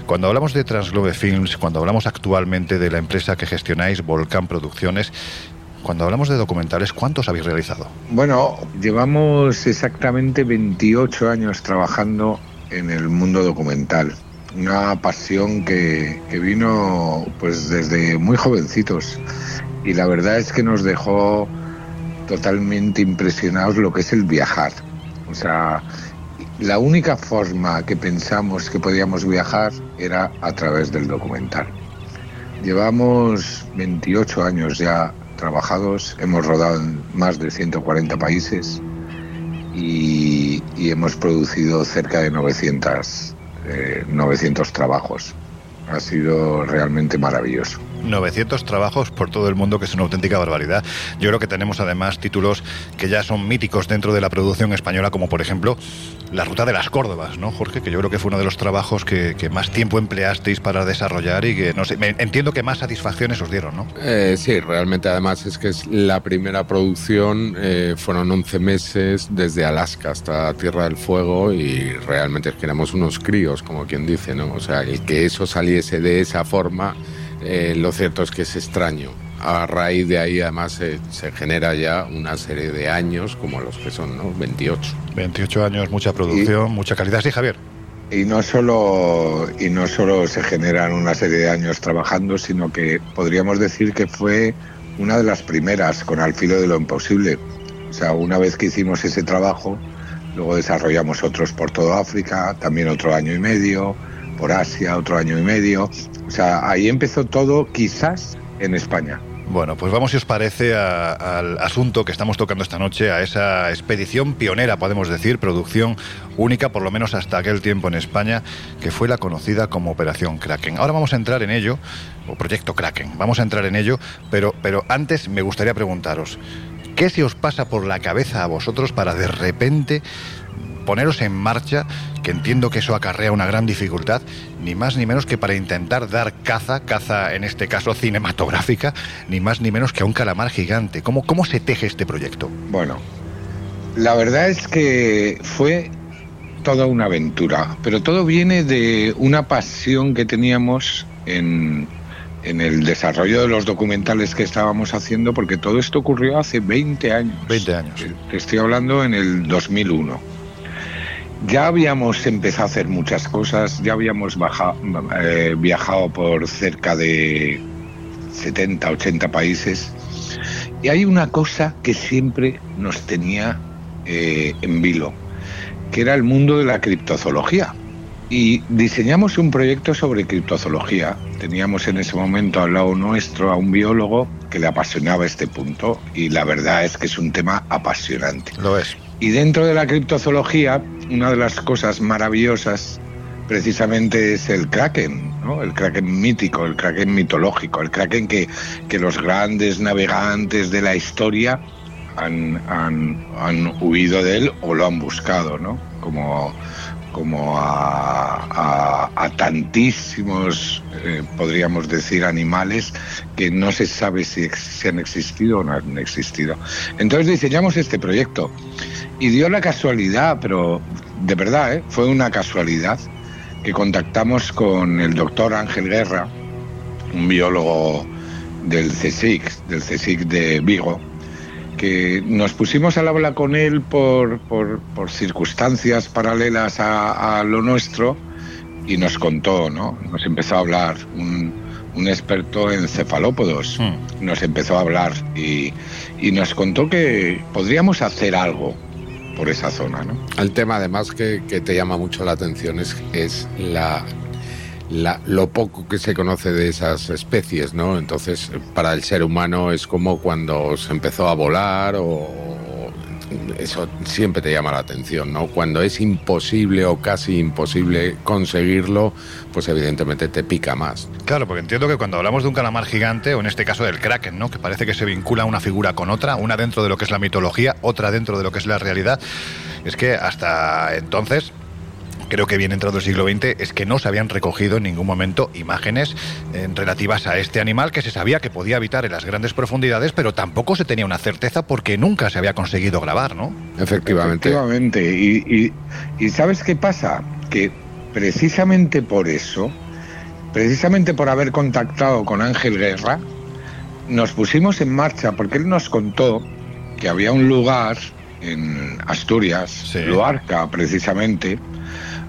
cuando hablamos de Transglobe Films, cuando hablamos actualmente de la empresa que gestionáis, Volcán Producciones, Cuando hablamos de documentales, ¿cuántos habéis realizado? Bueno, llevamos exactamente 28 años trabajando en el mundo documental. Una pasión que, que vino pues desde muy jovencitos y la verdad es que nos dejó totalmente impresionados lo que es el viajar. O sea, la única forma que pensamos que podíamos viajar era a través del documental. Llevamos 28 años ya trabajados, hemos rodado en más de 140 países y, hemos producido cerca de 900, eh, 900 trabajos. Ha sido realmente maravilloso. 900 trabajos por todo el mundo, que es una auténtica barbaridad. Yo creo que tenemos además títulos que ya son míticos dentro de la producción española, como por ejemplo La Ruta de las Córdobas, ¿no, Jorge? Que yo creo que fue uno de los trabajos que, más tiempo empleasteis para desarrollar y que, no sé, entiendo que más satisfacciones os dieron, ¿no? Eh, sí, realmente además es que es la primera producción, eh, fueron 11 meses desde Alaska hasta Tierra del Fuego y realmente es que éramos unos críos, como quien dice, ¿no? O sea, que eso saliese de esa forma eh, lo cierto es que es extraño. A raíz de ahí, además, se, se, genera ya una serie de años, como los que son, ¿no? 28. 28 años, mucha producción, y, mucha calidad. Sí, Javier. Y no, solo, y no solo se generan una serie de años trabajando, sino que podríamos decir que fue una de las primeras con Al filo de lo imposible. O sea, una vez que hicimos ese trabajo, luego desarrollamos otros por toda África, también otro año y medio, por Asia otro año y medio. O sea, ahí empezó todo quizás en España. Bueno, pues vamos, si os parece, al asunto que estamos tocando esta noche, a esa expedición pionera, podemos decir, producción única, por lo menos hasta aquel tiempo en España, que fue la conocida como Operación Kraken. Ahora vamos a entrar en ello, o Proyecto Kraken, vamos a entrar en ello, pero, pero antes me gustaría preguntaros, ¿qué se os pasa por la cabeza a vosotros para de repente poneros en marcha, que entiendo que eso acarrea una gran dificultad, ni más ni menos que para intentar dar caza, caza en este caso cinematográfica, ni más ni menos que a un calamar gigante. ¿Cómo, cómo se teje este proyecto? Bueno, la verdad es que fue toda una aventura, pero todo viene de una pasión que teníamos en, en el desarrollo de los documentales que estábamos haciendo, porque todo esto ocurrió hace 20 años. 20 años. Te estoy hablando en el 2001 ya habíamos empezado a hacer muchas cosas, ya habíamos eh, viajado por cerca de 70, 80 países. Y hay una cosa que siempre nos tenía eh, en vilo, que era el mundo de la criptozoología. Y diseñamos un proyecto sobre criptozoología. Teníamos en ese momento al lado nuestro a un biólogo que le apasionaba este punto y la verdad es que es un tema apasionante. Lo es. Y dentro de la criptozoología, una de las cosas maravillosas precisamente es el kraken, ¿no? el kraken mítico, el kraken mitológico, el kraken que, que los grandes navegantes de la historia han, han, han, huido de él o lo han buscado, ¿no? como, como a, tantísimos, eh, podríamos decir, animales que no se sabe si, si han existido o no han existido. Entonces diseñamos este proyecto y dio la casualidad, pero de verdad, ¿eh? fue una casualidad, que contactamos con el doctor Ángel Guerra, un biólogo del CSIC, del CSIC de Vigo, que nos pusimos al habla con él por, por, por circunstancias paralelas a, a, lo nuestro y nos contó, ¿no? Nos empezó a hablar un, un experto en cefalópodos, mm. nos empezó a hablar y, y nos contó que podríamos hacer algo por esa zona. ¿no? El tema además que, que te llama mucho la atención es, es la, la, lo poco que se conoce de esas especies, ¿no? Entonces, para el ser humano es como cuando se empezó a volar o eso siempre te llama la atención, ¿no? Cuando es imposible o casi imposible conseguirlo, pues evidentemente te pica más. Claro, porque entiendo que cuando hablamos de un calamar gigante, o en este caso del kraken, ¿no? Que parece que se vincula una figura con otra, una dentro de lo que es la mitología, otra dentro de lo que es la realidad, es que hasta entonces creo que bien entrado el siglo XX, es que no se habían recogido en ningún momento imágenes eh, relativas a este animal que se sabía que podía habitar en las grandes profundidades, pero tampoco se tenía una certeza porque nunca se había conseguido grabar, ¿no? Efectivamente. Efectivamente. Y, y, y ¿sabes qué pasa? Que precisamente por eso, precisamente por haber contactado con Ángel Guerra, nos pusimos en marcha porque él nos contó que había un lugar en Asturias, Luarca precisamente,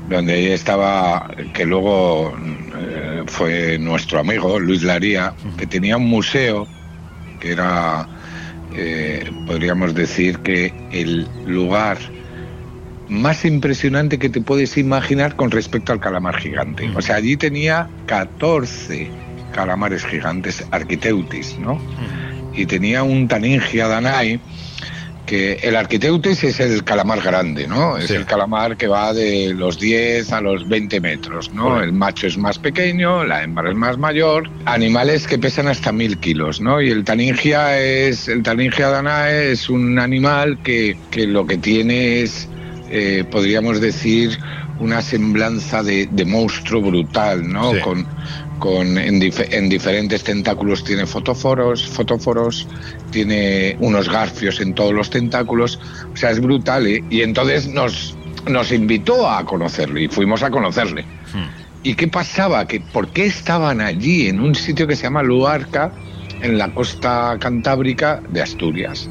donde ahí estaba, que luego eh, fue nuestro amigo Luis Laría, que tenía un museo que era, eh, podríamos decir que el lugar más impresionante que te puedes imaginar con respecto al calamar gigante. O sea, allí tenía 14 calamares gigantes, arquiteutis, ¿no? Y tenía un taningia danai, que el arquiteutis es el calamar grande, ¿no? Es el calamar que va de los 10 a los 20 metros, ¿no? El macho es más pequeño, la hembra es más mayor, animales que pesan hasta mil kilos, ¿no? Y el taningia es, el taningia danae es un animal que, que lo que tiene es, eh, podríamos decir, una semblanza de, de monstruo brutal, ¿no? Con, con en, en, diferentes tentáculos tiene fotóforos, fotóforos, tiene unos garfios en todos los tentáculos, o sea, es brutal. ¿eh? Y entonces nos, nos invitó a conocerle y fuimos a conocerle. Hmm. ¿Y qué pasaba? Que, ¿Por qué estaban allí en un sitio que se llama Luarca, en la costa cantábrica de Asturias?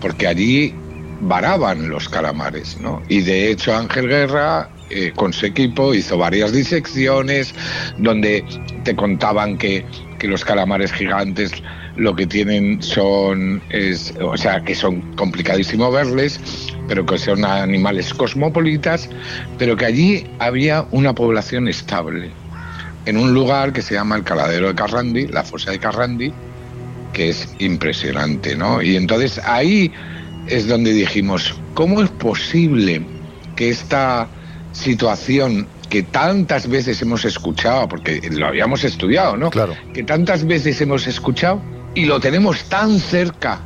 Porque allí varaban los calamares, ¿no? Y de hecho Ángel Guerra eh, con su equipo hizo varias disecciones donde te contaban que, que, los calamares gigantes lo que tienen son, es, o sea, que son complicadísimo verles, pero que son animales cosmopolitas, pero que allí había una población estable, en un lugar que se llama el Caladero de Carrandi, la fosa de Carrandi, que es impresionante, ¿no? Y entonces ahí es donde dijimos, ¿cómo es posible que esta situación que tantas veces hemos escuchado, porque lo habíamos estudiado, ¿no? Claro. Que tantas veces hemos escuchado y lo tenemos tan cerca,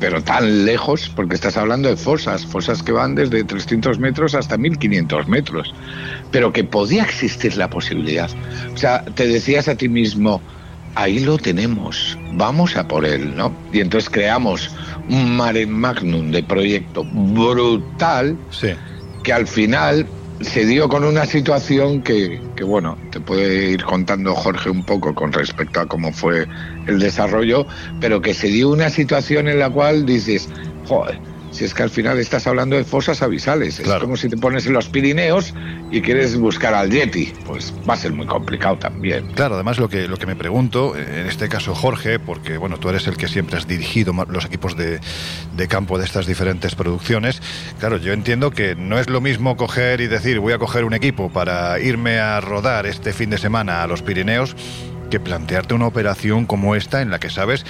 pero tan lejos, porque estás hablando de fosas, fosas que van desde 300 metros hasta 1500 metros, pero que podía existir la posibilidad. O sea, te decías a ti mismo, ahí lo tenemos, vamos a por él, ¿no? Y entonces creamos un mare magnum de proyecto brutal sí. que al final se dio con una situación que, que, bueno, te puede ir contando Jorge un poco con respecto a cómo fue el desarrollo, pero que se dio una situación en la cual dices, joder, si es que al final estás hablando de fosas abisales. Claro. Es como si te pones en los Pirineos y quieres buscar al Yeti. Pues va a ser muy complicado también. Claro, además lo que, lo que me pregunto, en este caso Jorge, porque bueno, tú eres el que siempre has dirigido los equipos de, de campo de estas diferentes producciones, claro, yo entiendo que no es lo mismo coger y decir voy a coger un equipo para irme a rodar este fin de semana a los Pirineos que plantearte una operación como esta en la que sabes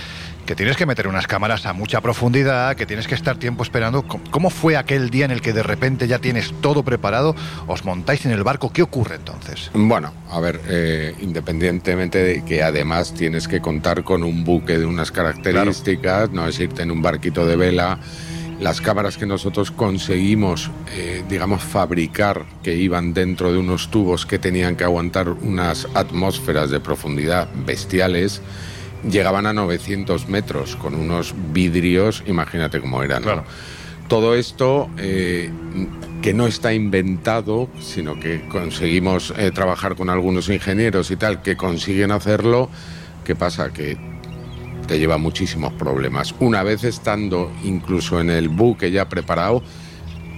que tienes que meter unas cámaras a mucha profundidad, que tienes que estar tiempo esperando. ¿Cómo fue aquel día en el que de repente ya tienes todo preparado? ¿Os montáis en el barco? ¿Qué ocurre entonces? Bueno, a ver, eh, independientemente de que además tienes que contar con un buque de unas características, claro. no es irte en un barquito de vela. Las cámaras que nosotros conseguimos, eh, digamos, fabricar, que iban dentro de unos tubos que tenían que aguantar unas atmósferas de profundidad bestiales, llegaban a 900 metros con unos vidrios, imagínate cómo eran. Claro. ¿no? Todo esto eh, que no está inventado, sino que conseguimos eh, trabajar con algunos ingenieros y tal que consiguen hacerlo. ¿Qué pasa? Que te lleva muchísimos problemas. Una vez estando incluso en el buque ya preparado,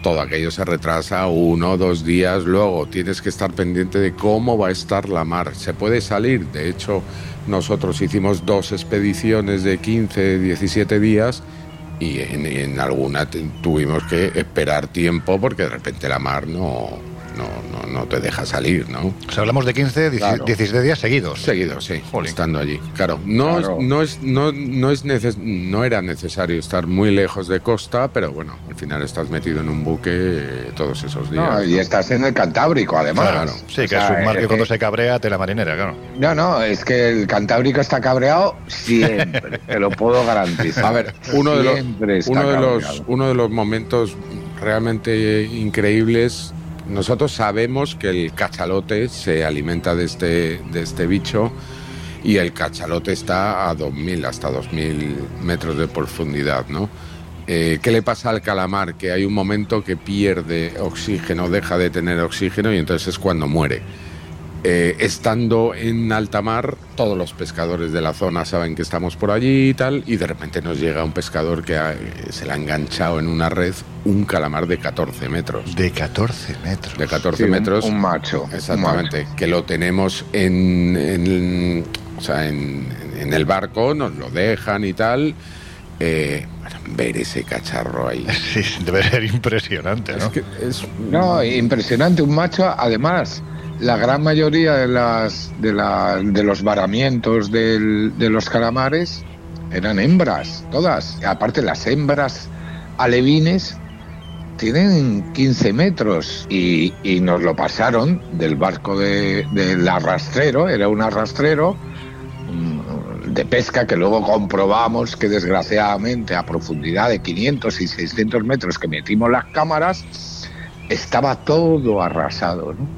todo aquello se retrasa uno o dos días. Luego tienes que estar pendiente de cómo va a estar la mar. Se puede salir, de hecho, nosotros hicimos dos expediciones de 15, 17 días y en, en alguna tuvimos que esperar tiempo porque de repente la mar no, no, no, no te deja salir, ¿no? O sea, hablamos de 15, 10, claro. 17 días seguidos. Seguidos, sí, Jolín. estando allí. Claro, no, claro. Es, no, es, no, no, es neces no era necesario estar muy lejos de costa, pero bueno, al final estás metido en un buque eh, todos esos días. No, y estás en el Cantábrico, además. Claro. Sí, que o sea, es un mar que eh, cuando se cabrea te la marinera, claro. No, no, es que el Cantábrico está cabreado siempre, te lo puedo garantizar. A ver, uno de los, uno de los, uno de los momentos realmente increíbles nosotros sabemos que el cachalote se alimenta de este, de este bicho y el cachalote está a 2.000 hasta 2.000 metros de profundidad, ¿no? Eh, ¿Qué le pasa al calamar? Que hay un momento que pierde oxígeno, deja de tener oxígeno y entonces es cuando muere. Eh, estando en alta mar, todos los pescadores de la zona saben que estamos por allí y tal, y de repente nos llega un pescador que ha- se le ha enganchado en una red un calamar de 14 metros. De 14 metros. De 14 Sí, un- metros. un macho, un Exactamente. Que lo tenemos en, en- o sea, en, en el barco, nos lo dejan y tal. Eh, ver ese cacharro ahí. Sí, debe ser impresionante, ¿no? Es que es No, impresionante, un macho. Además, la gran mayoría de las de, la- de los varamientos del- de los calamares eran hembras, todas. Aparte, las hembras alevines tienen 15 metros y, y nos lo pasaron del barco de- del arrastrero, era un arrastrero mm, de pesca que luego comprobamos que desgraciadamente a profundidad de 500 y 600 metros que metimos las cámaras estaba todo arrasado, ¿no?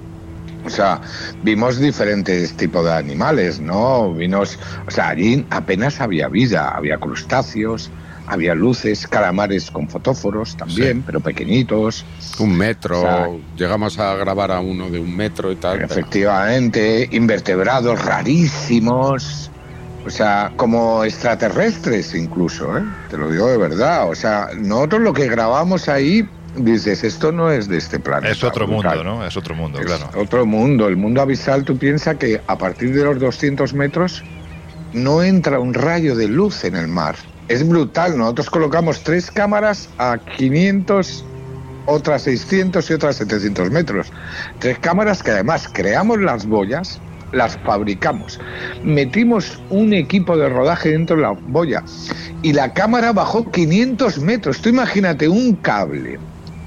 O sea, vimos diferentes tipos de animales, ¿no? Vimos, o sea, allí apenas había vida, había crustáceos, había luces, calamares con fotóforos también, Sí. pero pequeñitos. un metro. O sea, Llegamos a grabar a uno de un metro y tal. pero- Efectivamente, invertebrados rarísimos, o sea, como extraterrestres incluso, ¿eh? te lo digo de verdad. O sea, nosotros lo que grabamos ahí, dices, esto no es de este planeta. Es otro brutal. mundo, ¿no? Es otro mundo, Es claro. otro mundo. El mundo abisal, tú piensas que a partir de los 200 metros no entra un rayo de luz en el mar. Es brutal. Nosotros colocamos tres cámaras a 500, otras 600 y otras 700 metros. Tres cámaras que además creamos las boyas, las fabricamos. Metimos un equipo de rodaje dentro de la boya y la cámara bajó 500 metros. Tú imagínate un cable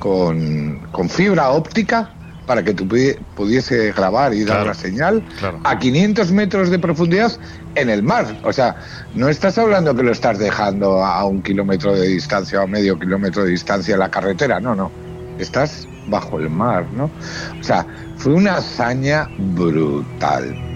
con, con fibra óptica para que tú pudi- pudiese grabar y dar la señal claro. a 500 metros de profundidad en el mar. O sea, no estás hablando que lo estás dejando a un kilómetro de distancia o a medio kilómetro de distancia en la carretera, no, no. Estás bajo el mar, ¿no? O sea, fue una hazaña brutal.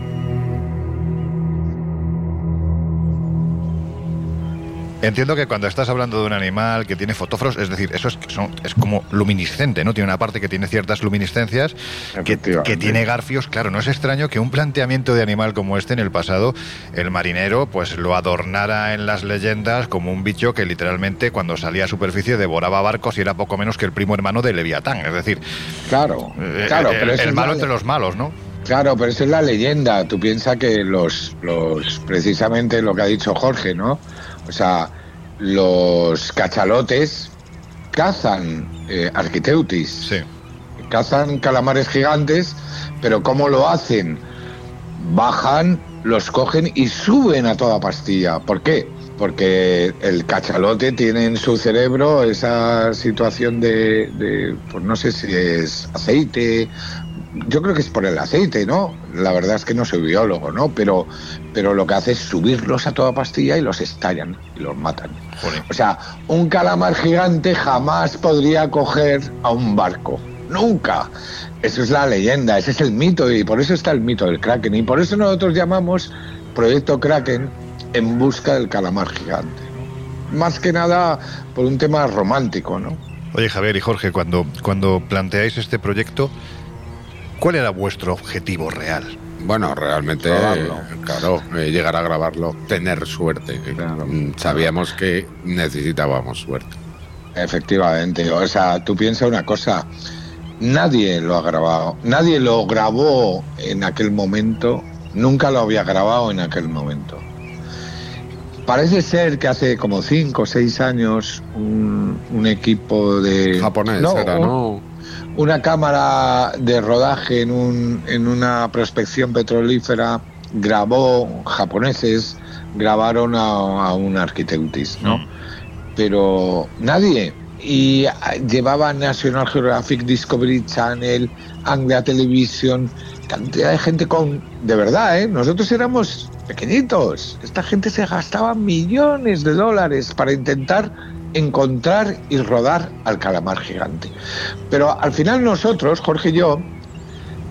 Entiendo que cuando estás hablando de un animal que tiene fotóforos, es decir, eso es, son- es como luminiscente, ¿no? Tiene una parte que tiene ciertas luminiscencias, que, que tiene garfios. Claro, no es extraño que un planteamiento de animal como este en el pasado, el marinero pues lo adornara en las leyendas como un bicho que literalmente cuando salía a superficie devoraba barcos y era poco menos que el primo hermano de Leviatán. Es decir, Claro, eh, claro, el, pero el malo entre los malos, ¿no? Claro, pero eso es la leyenda. Tú piensas que los, los, precisamente lo que ha dicho Jorge, ¿no? O sea, los cachalotes cazan eh, arquiteutis, Sí. cazan calamares gigantes, pero ¿cómo lo hacen? Bajan, los cogen y suben a toda pastilla. ¿Por qué? Porque el cachalote tiene en su cerebro esa situación de, de, pues no sé si es aceite, yo creo que es por el aceite, ¿no? La verdad es que no soy biólogo, ¿no? Pero, pero lo que hace es subirlos a toda pastilla y los estallan y los matan. O sea, un calamar gigante jamás podría coger a un barco. Nunca. Eso es la leyenda, ese es el mito y por eso está el mito del Kraken. Y por eso nosotros llamamos Proyecto Kraken en busca del calamar gigante. Más que nada por un tema romántico, ¿no? Oye, Javier y Jorge, cuando, cuando planteáis este proyecto, ¿cuál era vuestro objetivo real? Bueno, realmente, Grabarlo. claro, eh, llegar a grabarlo, tener suerte. Claro. Mm, Sabíamos que necesitábamos suerte. Efectivamente, o sea, tú piensas una cosa, nadie lo ha grabado, nadie lo grabó en aquel momento, nunca lo había grabado en aquel momento. Parece ser que hace como cinco o seis años un, un equipo de... Japonés No, era, un- ¿no? Una cámara de rodaje en, un, en una prospección petrolífera grabó, japoneses grabaron a, a un arquiteutis, ¿no? pero nadie. Y llevaba National Geographic, Discovery Channel, Anglia Television, cantidad de gente con... De verdad, ¿eh? Nosotros éramos pequeñitos. Esta gente se gastaba millones de dólares para intentar encontrar y rodar al calamar gigante. Pero al final nosotros, Jorge y yo,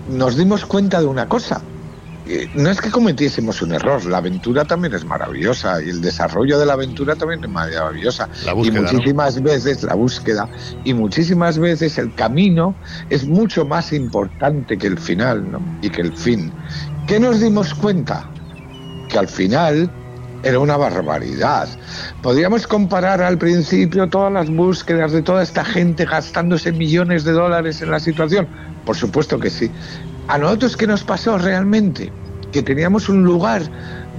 nos dimos cuenta de una cosa, eh, no es que cometiésemos un error, la aventura también es maravillosa y el desarrollo de la aventura también es maravillosa. La búsqueda, y ¿no? muchísimas veces la búsqueda y muchísimas veces el camino es mucho más importante que el final ¿no? y que el fin. ¿Qué nos dimos cuenta? Que al final era una barbaridad. Podríamos comparar al principio todas las búsquedas de toda esta gente gastándose millones de dólares en la situación. Por supuesto que sí. A nosotros, ¿qué nos pasó realmente? Que teníamos un lugar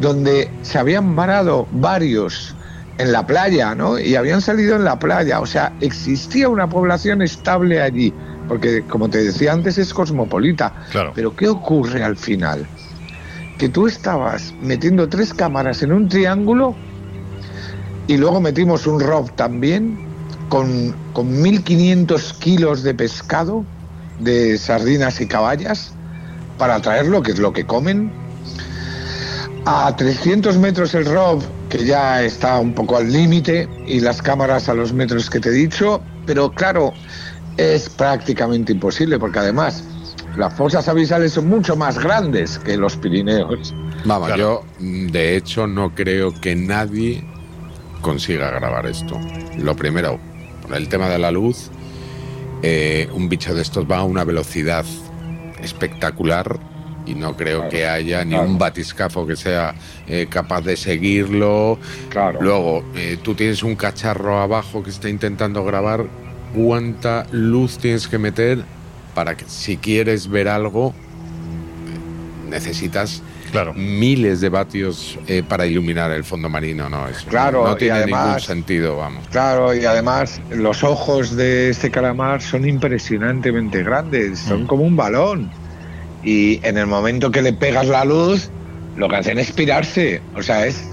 donde se habían varado varios en la playa, ¿no? Y habían salido en la playa. O sea, existía una población estable allí. Porque, como te decía antes, es cosmopolita. Claro. Pero ¿qué ocurre al final? Que tú estabas metiendo tres cámaras en un triángulo y luego metimos un rob también con, con 1.500 kilos de pescado, de sardinas y caballas, para traerlo, que es lo que comen. A 300 metros el rob, que ya está un poco al límite, y las cámaras a los metros que te he dicho, pero claro, es prácticamente imposible, porque además las fosas abisales son mucho más grandes que los Pirineos. Vamos, Claro. yo mm, de hecho no creo que nadie consiga grabar esto. Lo primero, por el tema de la luz, eh, un bicho de estos va a una velocidad espectacular y no creo que haya ni claro. un batiscafo que sea eh, capaz de seguirlo. Claro. Luego, eh, tú tienes un cacharro abajo que está intentando grabar. ¿Cuánta luz tienes que meter para que si quieres ver algo necesitas Claro. miles de vatios eh, para iluminar el fondo marino? No, eso Claro, no y tiene ningún además- sentido, vamos. Claro, y además los ojos de este calamar son impresionantemente grandes, son Mm. como un balón. Y en el momento que le pegas la luz, lo que hacen es pirarse. O sea, es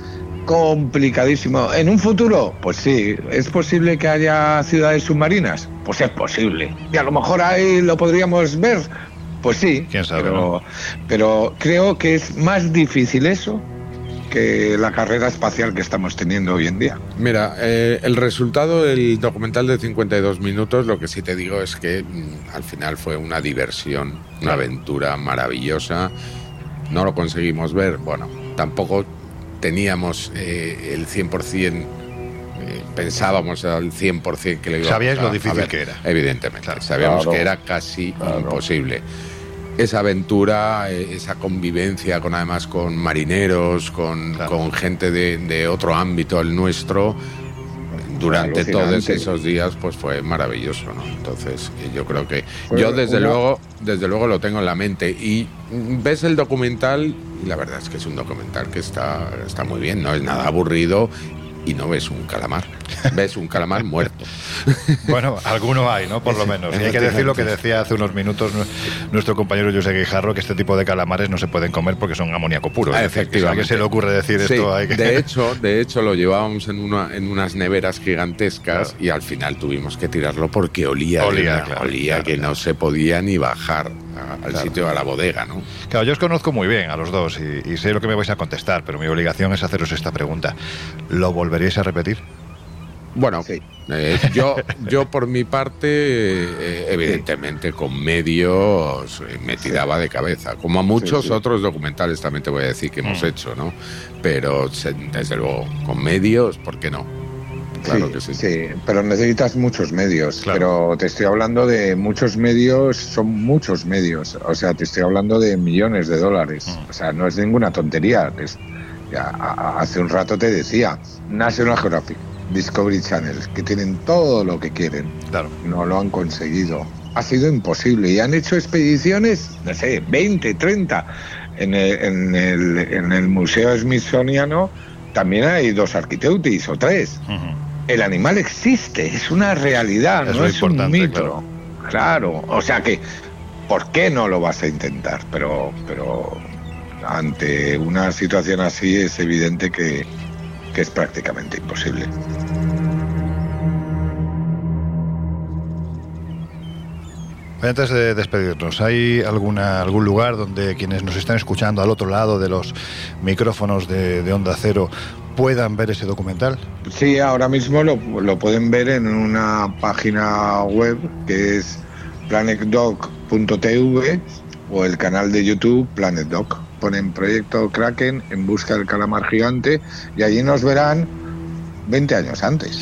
complicadísimo. ¿En un futuro? Pues sí. ¿Es posible que haya ciudades submarinas? Pues es posible. Y a lo mejor ahí lo podríamos ver. Pues sí. ¿Quién sabe, Pero, no? pero creo que es más difícil eso que la carrera espacial que estamos teniendo hoy en día. Mira, eh, el resultado del documental de 52 minutos, lo que sí te digo es que mm, al final fue una diversión, una aventura maravillosa. No lo conseguimos ver, bueno, tampoco teníamos eh, el 100%, eh, pensábamos al 100% que lo íbamos Sabíais a- lo a difícil ver. que era. Evidentemente, sabíamos Claro. que era casi Claro. imposible. Esa aventura, eh, esa convivencia con además con marineros, con, Claro. con gente de, de otro ámbito al nuestro, durante todos esos días, pues fue maravilloso, ¿no? Entonces, yo creo que Fue yo desde una- luego, desde luego lo tengo en la mente y mm, ves el documental y la verdad es que es un documental que está está muy bien, no es nada aburrido y no ves un calamar, ves un calamar muerto. Bueno, alguno hay, ¿no? Por lo menos. Y hay que decir lo que decía hace unos minutos nu- nuestro compañero José Guijarro, que este tipo de calamares no se pueden comer porque son amoníaco puro. Ah, si a alguien se le ocurre decir Sí, esto, hay que... De hecho, de hecho lo llevábamos en una en unas neveras gigantescas Claro. y al final tuvimos que tirarlo porque olía, Olía, claro, olía claro, que no se podía ni bajar al sitio a la bodega, ¿no? Claro, yo os conozco muy bien a los dos y, y sé lo que me vais a contestar, pero mi obligación es haceros esta pregunta. ¿Lo volveríais a repetir? Bueno, Sí. eh, yo, yo por mi parte, eh, evidentemente con medios eh, me tiraba de cabeza, como a muchos Sí, sí. otros documentales también te voy a decir que hemos Mm. hecho, ¿no? Pero desde luego, con medios, ¿por qué no? Claro que sí. Sí, pero necesitas muchos medios. Claro. Pero te estoy hablando de muchos medios, son muchos medios. O sea, te estoy hablando de millones de dólares. Mm. O sea, no es ninguna tontería. Es- ya, a- a- hace un rato te decía, National Geographic, Discovery Channel, que tienen todo lo que quieren. Claro. No lo han conseguido. Ha sido imposible. Y han hecho expediciones, no sé, 20, 30. En el, en el, en el Museo Smithsoniano también hay dos arquiteutis o tres el animal existe, es una realidad, Es no es un mito. Claro. o sea que, ¿por qué no lo vas a intentar? Pero, pero ante una situación así es evidente que, que es prácticamente imposible. Antes de despedirnos, ¿hay alguna, algún lugar donde quienes nos están escuchando al otro lado de los micrófonos de, de Onda Cero puedan ver ese documental? Sí, ahora mismo lo, lo pueden ver en una página web que es planetdoc.tv o el canal de YouTube Planet Doc. Ponen Proyecto Kraken en busca del calamar gigante y allí nos verán 20 años antes.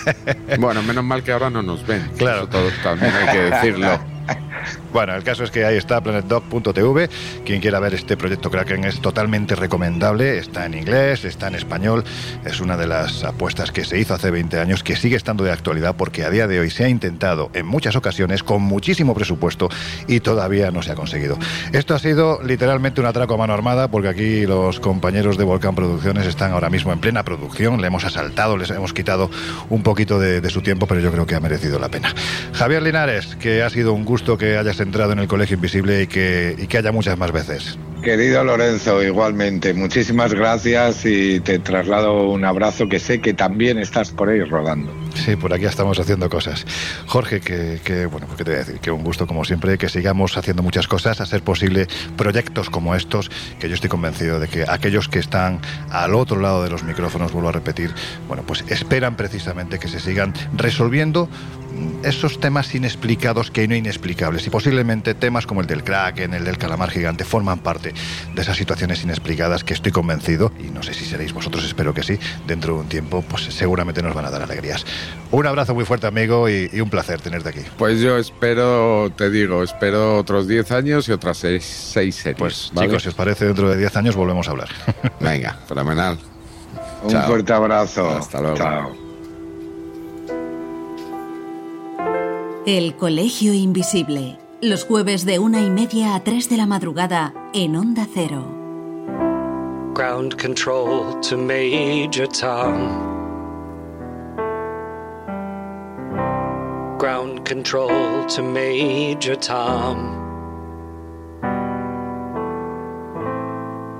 bueno, menos mal que ahora no nos ven. Claro. Todo también hay que decirlo. Bueno, el caso es que ahí está planetdoc.tv. Quien quiera ver este proyecto Kraken es totalmente recomendable. Está en inglés, está en español. Es una de las apuestas que se hizo hace 20 años que sigue estando de actualidad porque a día de hoy se ha intentado en muchas ocasiones con muchísimo presupuesto y todavía no se ha conseguido. Esto ha sido literalmente un atraco a mano armada porque aquí los compañeros de Volcán Producciones están ahora mismo en plena producción. Le hemos asaltado, les hemos quitado un poquito de, de su tiempo, pero yo creo que ha merecido la pena. Javier Linares, que ha sido un gusto que hayas entrado en el Colegio Invisible y que, y que haya muchas más veces. Querido Lorenzo, igualmente, muchísimas gracias y te traslado un abrazo que sé que también estás por ahí rodando. Sí, por aquí estamos haciendo cosas. Jorge, que, bueno, ¿qué te voy a decir? Que un gusto como siempre, que sigamos haciendo muchas cosas, a ser posible proyectos como estos, que yo estoy convencido de que aquellos que están al otro lado de los micrófonos, vuelvo a repetir, bueno, pues esperan precisamente que se sigan resolviendo esos temas inexplicados que no inexplicables y posiblemente temas como el del kraken, el del calamar gigante forman parte de esas situaciones inexplicadas que estoy convencido y no sé si seréis vosotros, espero que sí, dentro de un tiempo pues seguramente nos van a dar alegrías. Un abrazo muy fuerte amigo y, y un placer tenerte aquí. Pues yo espero, te digo, espero otros 10 años y otras 6 seis, series. Pues ¿vale? chicos, si os parece dentro de 10 años volvemos a hablar. Venga, fenomenal. Un Chao. fuerte abrazo. Hasta luego. Chao. El Colegio Invisible. Los jueves de una y media a tres de la madrugada en Onda Cero. Ground control to Major Tom. Control to Major Tom.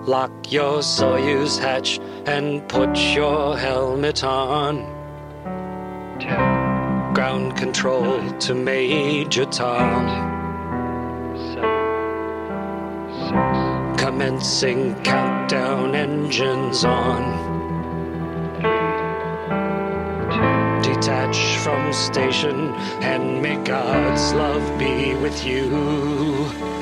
Lock your Soyuz hatch and put your helmet on. Ground control to Major Tom. Commencing countdown engines on. Detach from station and may God's love be with you.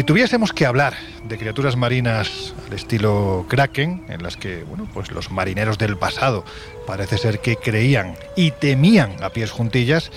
Si tuviésemos que hablar de criaturas marinas al estilo Kraken, en las que bueno, pues los marineros del pasado parece ser que creían y temían a pies juntillas,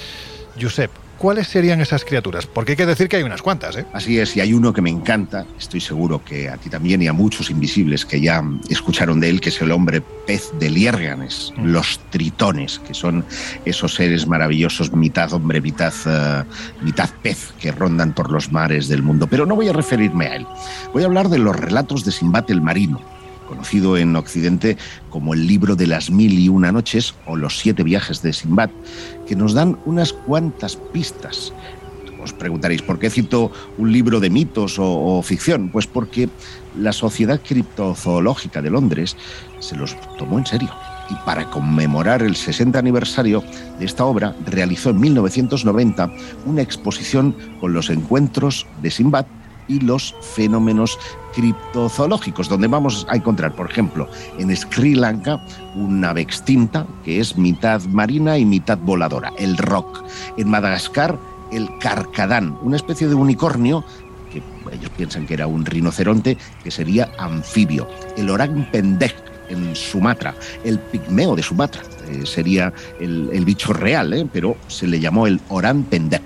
Josep, ¿cuáles serían esas criaturas? Porque hay que decir que hay unas cuantas, ¿eh? Así es, y hay uno que me encanta, estoy seguro que a ti también y a muchos invisibles que ya escucharon de él, que es el hombre pez de Liérganes, Mm. los tritones, que son esos seres maravillosos, mitad hombre, mitad, eh, mitad pez, que rondan por los mares del mundo. Pero no voy a referirme a él, voy a hablar de los relatos de Simbad el Marino, conocido en Occidente como el libro de las mil y una noches o los siete viajes de Simbad, nos dan unas cuantas pistas os preguntaréis, ¿por qué cito un libro de mitos o, o ficción? Pues porque la Sociedad Criptozoológica de Londres se los tomó en serio. Y para conmemorar el 60 aniversario de esta obra, realizó en 1990 una exposición con los encuentros de Simbad y los fenómenos criptozoológicos, donde vamos a encontrar, por ejemplo, en Sri Lanka, una ave extinta que es mitad marina y mitad voladora, el roc. En Madagascar, el carcadán, una especie de unicornio que ellos piensan que era un rinoceronte, que sería anfibio. El orang pendek en Sumatra, el pigmeo de Sumatra, eh, sería el, bicho real, ¿eh? pero se le llamó el orang pendek.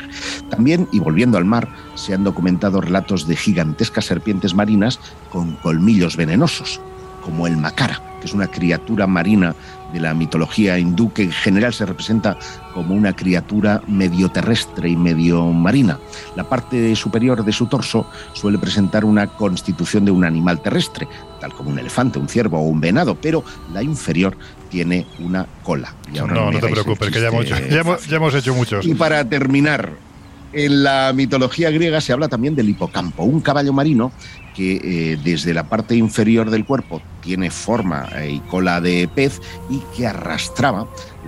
También, y volviendo al mar, se han documentado relatos de gigantescas serpientes marinas con colmillos venenosos, como el macara, que es una criatura marina de la mitología hindú que en general se representa como una criatura medio terrestre y medio marina. La parte superior de su torso suele presentar una constitución de un animal terrestre, tal como un elefante, un ciervo o un venado, pero la inferior tiene una cola. Y ahora No, no te preocupes, que ya hemos, chiste ya hemos- ya hemos hecho muchos. y para terminar, en la mitología griega se habla también del hipocampo, un caballo marino que eh, desde la parte inferior del cuerpo tiene forma eh, y cola de pez y que arrastraba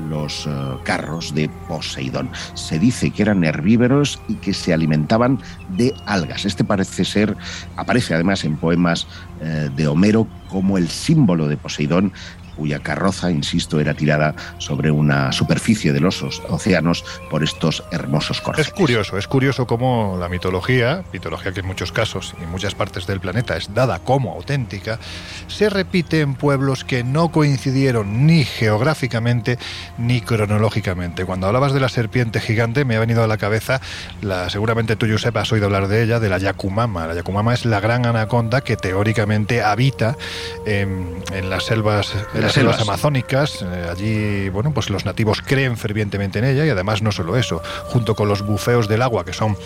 los eh, carros de Poseidón. Se dice que eran herbívoros y que se alimentaban de algas. Este parece ser, aparece además en poemas eh, de Homero como el símbolo de Poseidón cuya carroza, insisto, era tirada sobre una superficie de los os- océanos por estos hermosos Es corceles. curioso, es curioso cómo la mitología, mitología que en muchos casos y en muchas partes del planeta es dada como auténtica, se repite en pueblos que no coincidieron ni geográficamente ni cronológicamente. Cuando hablabas de la serpiente gigante me ha venido a la cabeza, la, seguramente tú, Josep, has oído hablar de ella, de la Yakumama. La Yakumama es la gran anaconda que teóricamente habita en, las selvas, las selvas selvas. amazónicas. Eh, allí, bueno, pues los nativos creen fervientemente en ella y además no solo eso, junto con los bufeos del agua, que son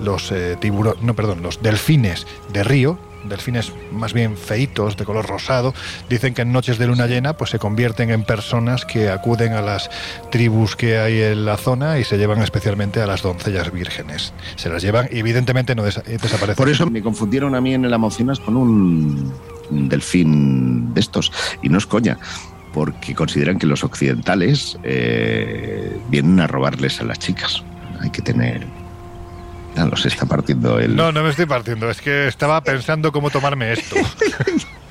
los tiburones, no, perdón, los delfines de río, delfines más bien feitos, de color rosado, dicen que en noches de luna llena pues se convierten en personas que acuden a las tribus que hay en la zona y se llevan especialmente a las doncellas vírgenes. Se las llevan y evidentemente no desa- desaparecen. Por eso me confundieron a mí en el Amazonas con un delfín de estos. Y no es coña, porque consideran que los occidentales eh, vienen a robarles a las chicas. Hay que tener... Los está partiendo el... No, no me estoy partiendo, es que estaba pensando cómo tomarme esto.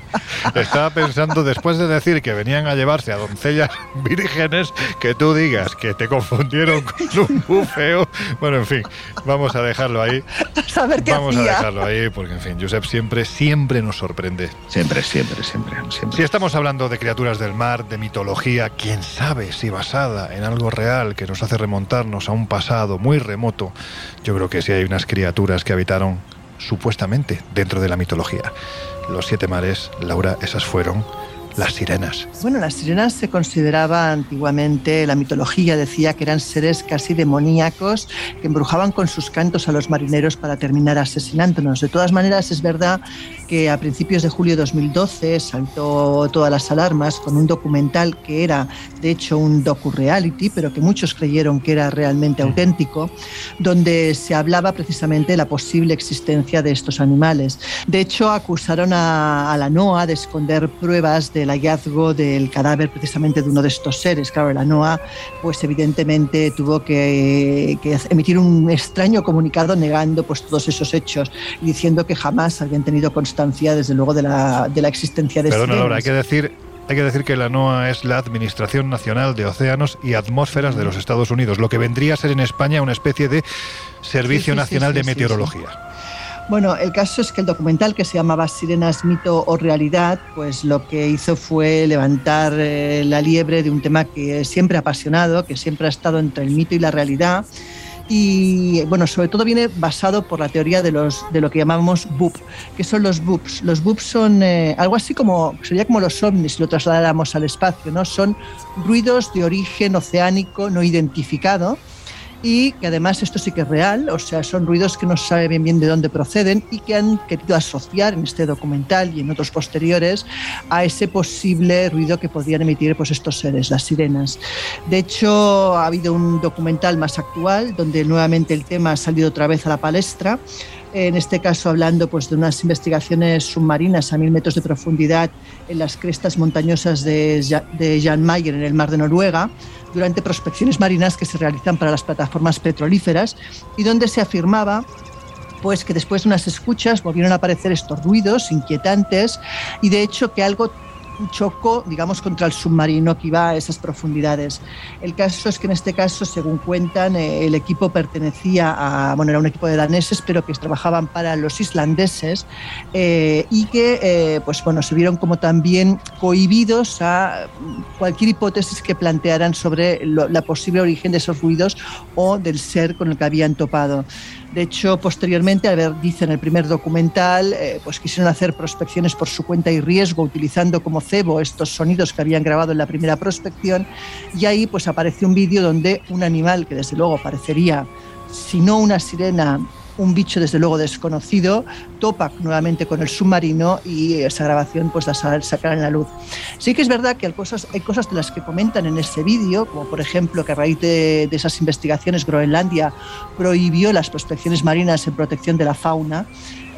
Estaba pensando, después de decir que venían a llevarse a doncellas vírgenes, que tú digas que te confundieron con un bufeo. Bueno, en fin, vamos a dejarlo ahí. Saber qué Vamos a dejarlo ahí, porque en fin, Josep siempre, siempre nos sorprende. Siempre, siempre, siempre, siempre. Si estamos hablando de criaturas del mar, de mitología, quién sabe si basada en algo real que nos hace remontarnos a un pasado muy remoto, yo creo que sí hay unas criaturas que habitaron supuestamente dentro de la mitología. Los siete mares, Laura, esas fueron las sirenas. Bueno, las sirenas se consideraba antiguamente, la mitología decía que eran seres casi demoníacos que embrujaban con sus cantos a los marineros para terminar asesinándonos. De todas maneras, es verdad que a principios de julio de 2012 saltó todas las alarmas con un documental que era, de hecho, un docu-reality, pero que muchos creyeron que era realmente auténtico, donde se hablaba precisamente de la posible existencia de estos animales. De hecho, acusaron a, a la NOAA de esconder pruebas del hallazgo del cadáver precisamente de uno de estos seres. Claro, la NOAA, pues evidentemente tuvo que, que emitir un extraño comunicado negando pues todos esos hechos y diciendo que jamás habían tenido constancia, desde luego, de la, de la existencia de Perdona, Laura, hay que decir. Hay que decir que la NOAA es la Administración Nacional de Océanos y Atmósferas de los Estados Unidos, lo que vendría a ser en España una especie de Servicio Sí, sí, sí, Nacional sí, de Meteorología. Bueno, el caso es que el documental que se llamaba Sirenas, mito o realidad, pues lo que hizo fue levantar eh, la liebre de un tema que siempre ha apasionado, que siempre ha estado entre el mito y la realidad. Y bueno, sobre todo viene basado por la teoría de, los, de lo que llamamos BUP, que son los BUPs. Los BUPs son eh, algo así como, sería como los ovnis si lo trasladáramos al espacio, ¿no? Son ruidos de origen oceánico no identificado, y que además esto sí que es real, o sea, son ruidos que no se sabe bien bien de dónde proceden y que han querido asociar en este documental y en otros posteriores a ese posible ruido que podrían emitir pues, estos seres, las sirenas. De hecho, ha habido un documental más actual donde nuevamente el tema ha salido otra vez a la palestra en este caso hablando pues, de unas investigaciones submarinas a mil metros de profundidad en las crestas montañosas de, Jan Mayer en el mar de Noruega, durante prospecciones marinas que se realizan para las plataformas petrolíferas y donde se afirmaba pues que después de unas escuchas volvieron a aparecer estos ruidos inquietantes y de hecho que algo chocó, digamos, contra el submarino que iba a esas profundidades. El caso es que en este caso, según cuentan, eh, el equipo pertenecía a, bueno, era un equipo de daneses, pero que trabajaban para los islandeses eh, y que, eh, pues bueno, se vieron como también cohibidos a cualquier hipótesis que plantearan sobre la posible origen de esos ruidos o del ser con el que habían topado. De hecho, posteriormente, al ver, dice en el primer documental, eh, pues quisieron hacer prospecciones por su cuenta y riesgo, utilizando como cebo estos sonidos que habían grabado en la primera prospección. Y ahí pues aparece un vídeo donde un animal que desde luego parecería, si no una sirena, un bicho desde luego desconocido, topa nuevamente con el submarino y esa grabación pues la sacará en la luz. Sí que es verdad que hay cosas, hay cosas de las que comentan en ese vídeo, como por ejemplo que a raíz de esas investigaciones Groenlandia prohibió las prospecciones marinas en protección de la fauna,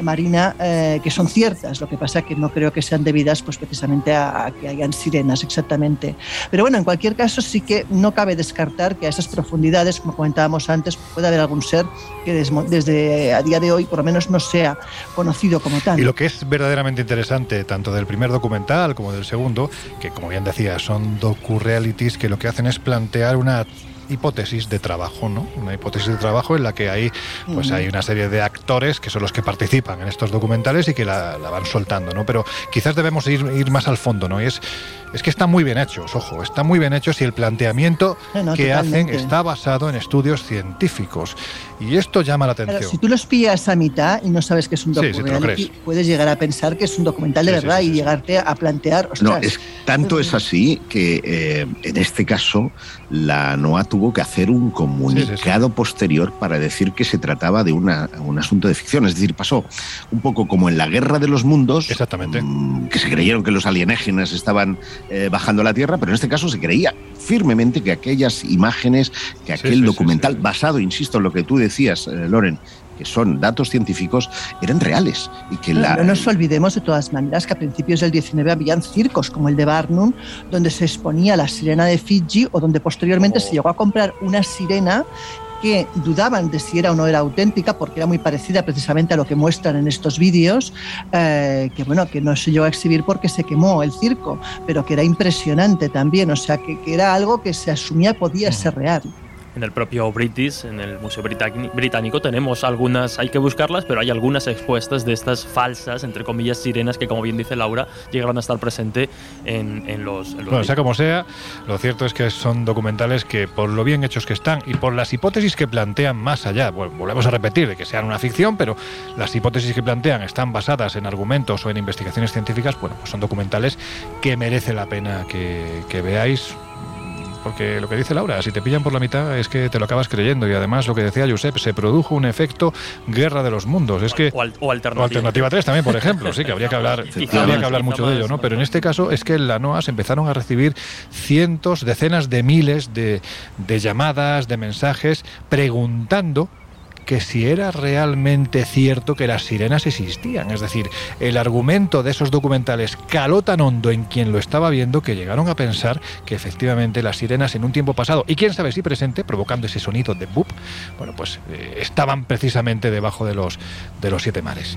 marina eh, que son ciertas. Lo que pasa que no creo que sean debidas pues, precisamente a, a, que hayan sirenas exactamente. Pero bueno, en cualquier caso sí que no cabe descartar que a esas profundidades, como comentábamos antes, puede haber algún ser que des, desde a día de hoy por lo menos no sea conocido como tal. Y lo que es verdaderamente interesante, tanto del primer documental como del segundo, que como bien decía, son docu-realities que lo que hacen es plantear una hipótesis de trabajo, ¿no? Una hipótesis de trabajo en la que hay, pues hay una serie de actores que son los que participan en estos documentales y que la, la van soltando, ¿no? Pero quizás debemos ir, ir, más al fondo, ¿no? Y es, es que están muy bien hechos, ojo, están muy bien hechos y el planteamiento no, no, que totalmente. hacen está basado en estudios científicos. Y esto llama la atención. Pero si tú los pillas a mitad y no sabes que es un documental, sí, puedes llegar a pensar que es un documental de sí, verdad sí, y llegarte a plantear. Ostras, no, es, tanto es así que eh, en este caso la NOA tuvo que hacer un comunicado posterior para decir que se trataba de una, un asunto de ficción. Es decir, pasó un poco como en la Guerra de los Mundos, Exactamente. Mmm, que se creyeron que los alienígenas estaban eh, bajando a la Tierra, pero en este caso se creía firmemente que aquellas imágenes, que aquel documental basado, insisto, en lo que tú decías, eh, Loren, que son datos científicos, eran reales. Y que no, la... no, nos olvidemos de todas maneras que a principios del 19 habían circos como el de Barnum, donde se exponía la sirena de Fiji o donde posteriormente oh. se llegó a comprar una sirena que dudaban de si era o no era auténtica porque era muy parecida precisamente a lo que muestran en estos vídeos, eh, que bueno, que no se llegó a exhibir porque se quemó el circo, pero que era impresionante también, o sea, que, que era algo que se asumía podía ser real en el propio British, en el Museo Británico, tenemos algunas, hay que buscarlas, pero hay algunas expuestas de estas falsas, entre comillas, sirenas que, como bien dice Laura, llegaron a estar presente en, en los... En los bueno, sea como sea, lo cierto es que son documentales que, por lo bien hechos que están y por las hipótesis que plantean más allá, bueno, volvemos a repetir de que sean una ficción, pero las hipótesis que plantean están basadas en argumentos o en investigaciones científicas, bueno, pues son documentales que merece la pena que, que veáis porque lo que dice Laura, si te pillan por la mitad es que te lo acabas creyendo y además lo que decía Josep, se produjo un efecto guerra de los mundos. Es que, o, o, alternativa. o alternativa 3 también, por ejemplo, sí, que habría que hablar, habría que hablar mucho de ello, ¿no? Pero en este caso es que en la NOAA se empezaron a recibir cientos, decenas de miles de, de llamadas, de mensajes, preguntando que si era realmente cierto que las sirenas existían. Es decir, el argumento de esos documentales caló tan hondo en quien lo estaba viendo que llegaron a pensar que efectivamente las sirenas en un tiempo pasado, y quién sabe si presente, provocando ese sonido de boop, bueno, pues eh, estaban precisamente debajo de los, de los siete mares.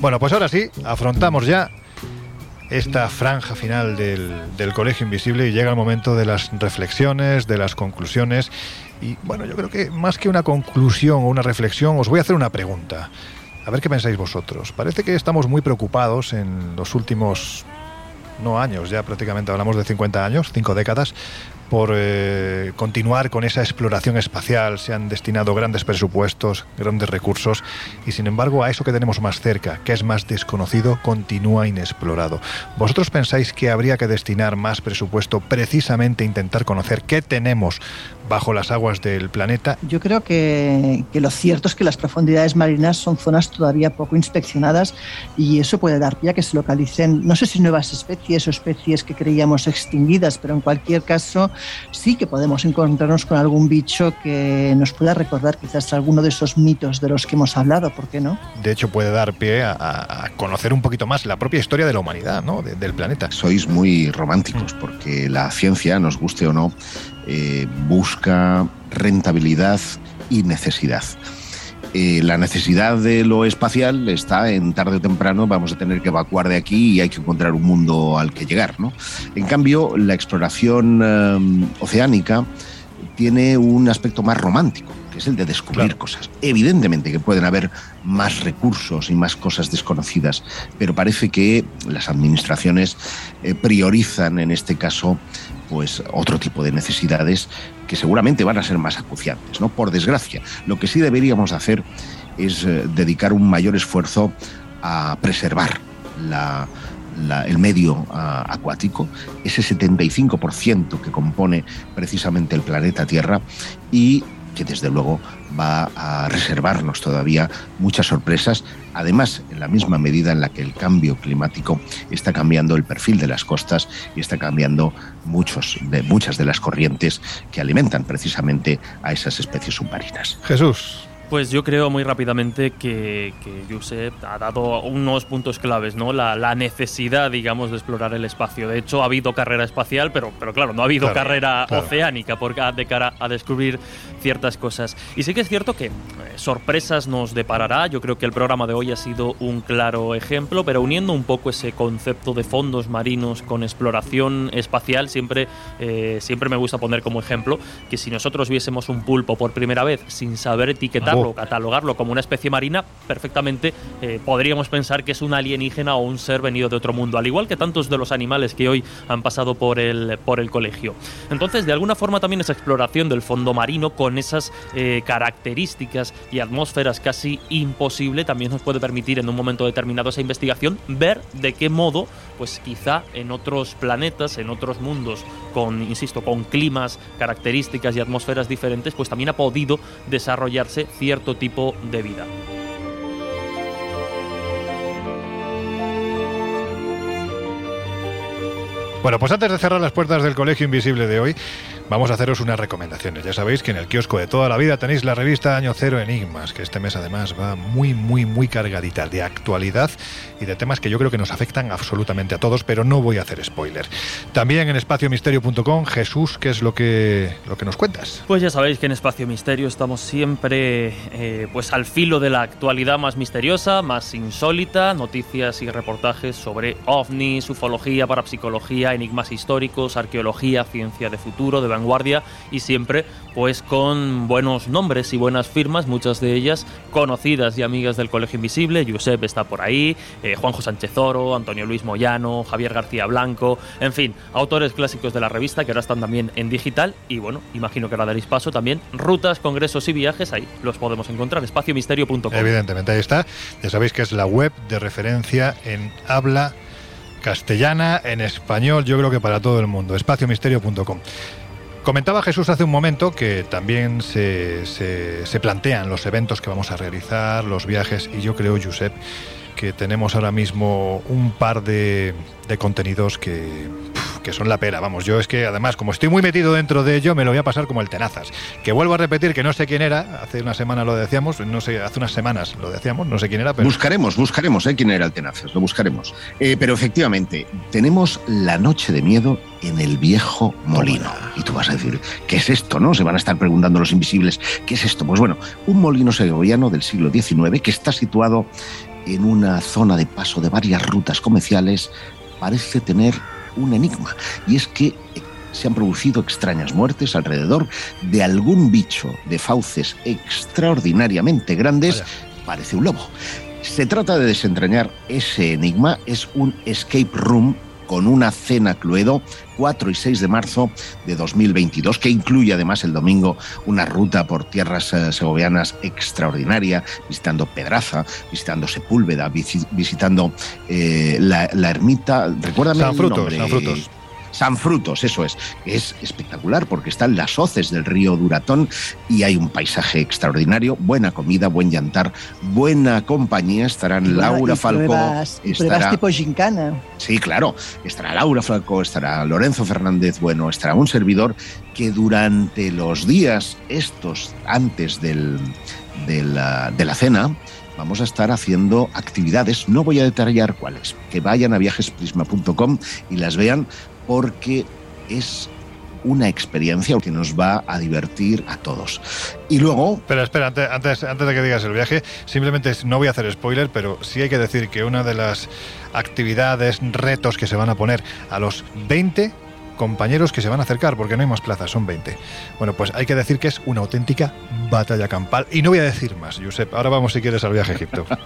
Bueno, pues ahora sí, afrontamos ya esta franja final del, del Colegio Invisible y llega el momento de las reflexiones, de las conclusiones. Y bueno, yo creo que más que una conclusión o una reflexión, os voy a hacer una pregunta. A ver qué pensáis vosotros. Parece que estamos muy preocupados en los últimos, no años, ya prácticamente hablamos de 50 años, 5 décadas, por eh, continuar con esa exploración espacial. Se han destinado grandes presupuestos, grandes recursos y sin embargo a eso que tenemos más cerca, que es más desconocido, continúa inexplorado. ¿Vosotros pensáis que habría que destinar más presupuesto precisamente a intentar conocer qué tenemos bajo las aguas del planeta? Yo creo que, que lo cierto es que las profundidades marinas son zonas todavía poco inspeccionadas y eso puede dar pie a que se localicen, no sé si nuevas especies o especies que creíamos extinguidas, pero en cualquier caso sí que podemos encontrarnos con algún bicho que nos pueda recordar quizás alguno de esos mitos de los que hemos hablado, ¿por qué no? De hecho, puede dar pie a, conocer un poquito más la propia historia de la humanidad, ¿no? De- del planeta. Sois muy románticos porque la ciencia, nos guste o no, eh, busca rentabilidad y necesidad. Eh, la necesidad de lo espacial está en tarde o temprano vamos a tener que evacuar de aquí y hay que encontrar un mundo al que llegar. ¿no? En cambio, la exploración eh, oceánica tiene un aspecto más romántico, que es el de descubrir cosas. Evidentemente que pueden haber más recursos y más cosas desconocidas, pero parece que las administraciones eh, priorizan en este caso pues otro tipo de necesidades que seguramente van a ser más acuciantes, ¿no? Por desgracia, lo que sí deberíamos hacer es eh, dedicar un mayor esfuerzo a preservar la, el medio ah, acuático, ese 75% que compone precisamente el planeta Tierra y que desde luego va a reservarnos todavía muchas sorpresas, además en la misma medida en la que el cambio climático está cambiando el perfil de las costas y está cambiando muchos de, muchas de las corrientes que alimentan precisamente a esas especies submarinas. Jesús. Pues yo creo muy rápidamente que, que Josep ha dado unos puntos claves, ¿no? La, la necesidad, digamos, de explorar el espacio. De hecho, ha habido carrera espacial, pero, pero claro, no ha habido Claro, carrera claro. oceánica porque, de cara a descubrir ciertas cosas. Y sí que es cierto que eh, sorpresas nos deparará. Yo creo que el programa de hoy ha sido un claro ejemplo, pero uniendo un poco ese concepto de fondos marinos con exploración espacial, siempre, eh, siempre me gusta poner como ejemplo que si nosotros viésemos un pulpo por primera vez sin saber Oh. catalogarlo como una especie marina, perfectamente eh, podríamos pensar que es un alienígena o un ser venido de otro mundo, al igual que tantos de los animales que hoy han pasado por el, por el colegio. Entonces, de alguna forma también esa exploración del fondo marino con esas eh, características y atmósferas casi imposible también nos puede permitir en un momento determinado esa investigación ver de qué modo, pues quizá en otros planetas, en otros mundos, con, insisto, con climas, características y atmósferas diferentes, pues también ha podido desarrollarse cierto tipo de vida. Bueno, pues antes de cerrar las puertas del Colegio Invisible de hoy, vamos a haceros unas recomendaciones. Ya sabéis que en el kiosco de toda la vida tenéis la revista Año Cero Enigmas, que este mes además va muy, muy, muy cargadita de actualidad y de temas que yo creo que nos afectan absolutamente a todos, pero no voy a hacer spoiler. También en espaciomisterio.com, Jesús, ¿qué es lo que, lo que nos cuentas? Pues ya sabéis que en Espacio Misterio estamos siempre eh, pues al filo de la actualidad más misteriosa, más insólita, noticias y reportajes sobre ovnis, ufología, parapsicología, enigmas históricos, arqueología, ciencia de futuro, de vanguardia y siempre pues con buenos nombres y buenas firmas, muchas de ellas conocidas y amigas del Colegio Invisible. Josep está por ahí, eh, Juanjo Sánchez Oro, Antonio Luis Moyano, Javier García Blanco, en fin, autores clásicos de la revista que ahora están también en digital y bueno, imagino que ahora daréis paso también. Rutas, congresos y viajes, ahí los podemos encontrar, espaciomisterio.com. Evidentemente, ahí está. Ya sabéis que es la web de referencia en habla castellana, en español, yo creo que para todo el mundo. Espaciomisterio.com. Comentaba Jesús hace un momento que también se, se- se plantean los eventos que vamos a realizar, los viajes, y yo creo, Josep, que tenemos ahora mismo un par de, de contenidos que, que son la pera. Vamos, yo es que además, como estoy muy metido dentro de ello, me lo voy a pasar como el tenazas. Que vuelvo a repetir que no sé quién era, hace una semana lo decíamos, no sé, hace unas semanas lo decíamos, no sé quién era, pero... Buscaremos, buscaremos, ¿eh? quién era el Tenaces, lo buscaremos. Eh, pero efectivamente, tenemos la noche de miedo en el viejo molino. Y tú vas a decir, ¿qué es esto? ¿No? Se van a estar preguntando los invisibles, ¿qué es esto? Pues bueno, un molino segoviano del siglo XIX que está situado en una zona de paso de varias rutas comerciales, parece tener un enigma. Y es que se han producido extrañas muertes alrededor de algún bicho de fauces extraordinariamente grandes, parece un lobo. Se trata de desentrañar ese enigma, es un escape room con una cena Cluedo 4 y 6 de marzo de 2022, que incluye además el domingo una ruta por tierras eh, segovianas extraordinaria, visitando Pedraza, visitando Sepúlveda, visi- visitando eh, la, la ermita. Recuérdame San el Frutos, nombre. San Frutos. San Frutos, eso es. Es espectacular porque están las hoces del río Duratón y hay un paisaje extraordinario, buena comida, buen yantar, buena compañía. Estarán Laura y Falcó, pruebas estará tipo gincana. Sí, claro. Estará Laura Falcó, estará Lorenzo Fernández Bueno, estará un servidor que durante los días estos antes del, de, la, cena vamos a estar haciendo actividades. No voy a detallar cuáles. Que vayan a viajesprisma.com y las vean porque es una experiencia que nos va a divertir a todos. Y luego, Pero espera, antes, antes, antes de que digas el viaje, simplemente no voy a hacer spoiler, pero sí hay que decir que una de las actividades, retos que se van a poner a los 20 compañeros que se van a acercar, porque no hay más plazas, son 20. Bueno, pues hay que decir que es una auténtica batalla campal. Y no voy a decir más, Josep. Ahora vamos, si quieres, al viaje a Egipto.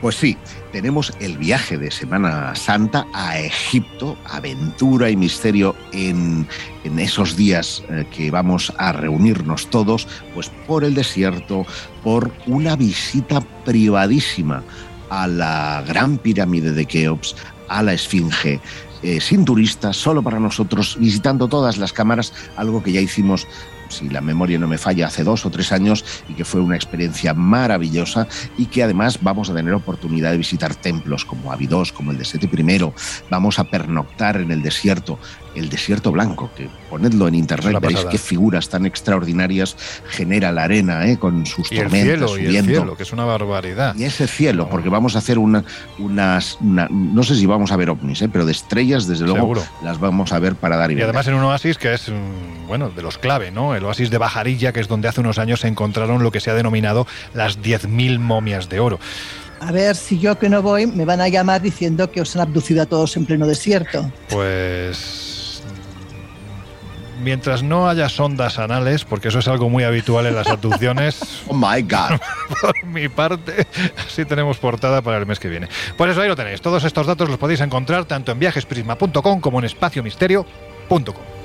Pues sí, tenemos el viaje de Semana Santa a Egipto, aventura y misterio en, en esos días eh, que vamos a reunirnos todos, pues por el desierto, por una visita privadísima a la gran pirámide de Keops, a la Esfinge, eh, sin turistas, solo para nosotros, visitando todas las cámaras, algo que ya hicimos si la memoria no me falla, hace dos o tres años y que fue una experiencia maravillosa y que además vamos a tener oportunidad de visitar templos como Abidos, como el de Sete I, vamos a pernoctar en el desierto, el desierto blanco, que ponedlo en internet, veréis qué figuras tan extraordinarias genera la arena ¿eh? con sus Y el cielo, su y el viento. cielo, que es una barbaridad. Y ese cielo, porque vamos a hacer una, unas, una- no sé si vamos a ver ovnis, ¿eh? pero de estrellas, desde luego, Seguro. las vamos a ver para dar y, Y además en un oasis que es, mm, bueno, de los clave, ¿no? El oasis de Bajarilla, que es donde hace unos años se encontraron lo que se ha denominado las 10.000 momias de oro. A ver si yo que no voy me van a llamar diciendo que os han abducido a todos en pleno desierto. Pues mientras no haya sondas anales, porque eso es algo muy habitual en las abducciones. oh my God. Por mi parte, así tenemos portada para el mes que viene. Pues eso ahí lo tenéis. Todos estos datos los podéis encontrar tanto en viajesprisma.com como en espaciomisterio.com.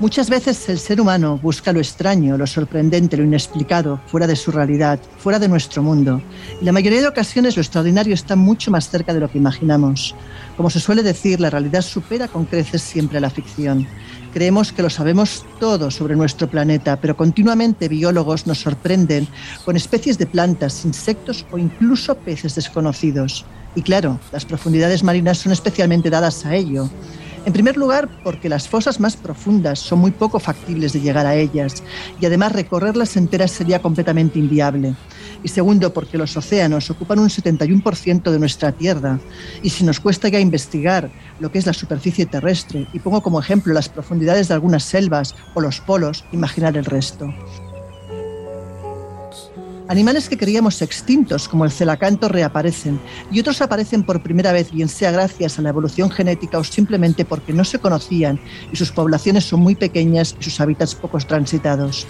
Muchas veces el ser humano busca lo extraño, lo sorprendente, lo inexplicado, fuera de su realidad, fuera de nuestro mundo. Y la mayoría de ocasiones lo extraordinario está mucho más cerca de lo que imaginamos. Como se suele decir, la realidad supera con creces siempre la ficción. Creemos que lo sabemos todo sobre nuestro planeta, pero continuamente biólogos nos sorprenden con especies de plantas, insectos o incluso peces desconocidos. Y claro, las profundidades marinas son especialmente dadas a ello. En primer lugar, porque las fosas más profundas son muy poco factibles de llegar a ellas y además recorrerlas enteras sería completamente inviable. Y segundo, porque los océanos ocupan un 71% de nuestra Tierra y si nos cuesta ya investigar lo que es la superficie terrestre, y pongo como ejemplo las profundidades de algunas selvas o los polos, imaginar el resto. Animales que creíamos extintos, como el celacanto, reaparecen y otros aparecen por primera vez, bien sea gracias a la evolución genética o simplemente porque no se conocían y sus poblaciones son muy pequeñas y sus hábitats pocos transitados.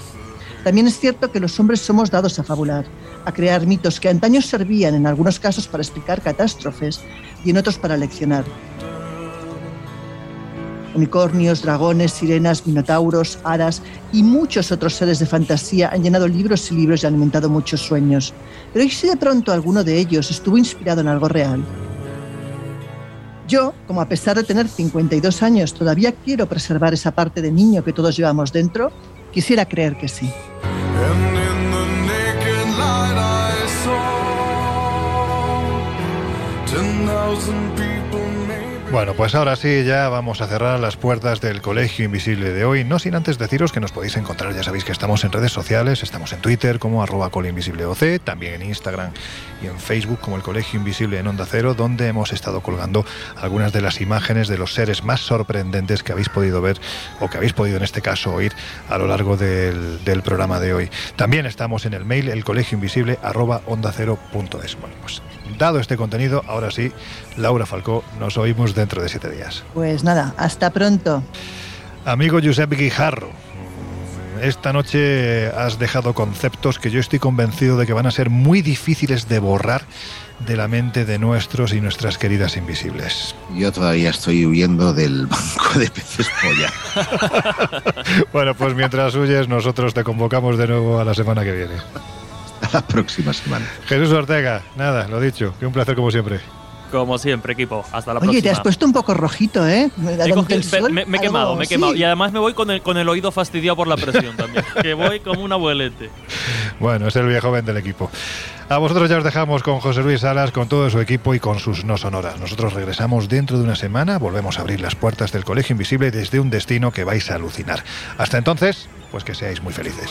También es cierto que los hombres somos dados a fabular, a crear mitos que antaño servían en algunos casos para explicar catástrofes y en otros para leccionar. Unicornios, dragones, sirenas, minotauros, aras y muchos otros seres de fantasía han llenado libros y libros y alimentado muchos sueños. Pero ¿y si de pronto alguno de ellos estuvo inspirado en algo real? Yo, como a pesar de tener 52 años, todavía quiero preservar esa parte de niño que todos llevamos dentro, quisiera creer que sí. Bueno, pues ahora sí, ya vamos a cerrar las puertas del Colegio Invisible de hoy, no sin antes deciros que nos podéis encontrar, ya sabéis que estamos en redes sociales, estamos en Twitter como arroba colinvisibleoc, también en Instagram y en Facebook como el Colegio Invisible en Onda Cero, donde hemos estado colgando algunas de las imágenes de los seres más sorprendentes que habéis podido ver o que habéis podido en este caso oír a lo largo del, programa de hoy. También estamos en el mail elcolegioinvisible arroba onda cero es. Pues dado este contenido, ahora sí, Laura Falcó, nos oímos dentro de siete días. Pues nada, hasta pronto. Amigo Josep Guijarro, esta noche has dejado conceptos que yo estoy convencido de que van a ser muy difíciles de borrar de la mente de nuestros y nuestras queridas invisibles. Yo todavía estoy huyendo del banco de peces polla. Bueno, pues mientras huyes, nosotros te convocamos de nuevo a la semana que viene. La próxima semana. Jesús Ortega, nada, lo dicho, que un placer como siempre. Como siempre, equipo. Hasta la Oye, próxima. te has puesto un poco rojito, ¿eh? He Ante cogido- el sol, me, me he algo- quemado, me he sí. quemado. Y además me voy con el, con el oído fastidiado por la presión también. que voy como un abuelete. Bueno, es el viejo joven del equipo. A vosotros ya os dejamos con José Luis Salas, con todo su equipo y con sus no sonoras. Nosotros regresamos dentro de una semana, volvemos a abrir las puertas del Colegio Invisible desde un destino que vais a alucinar. Hasta entonces, pues que seáis muy felices.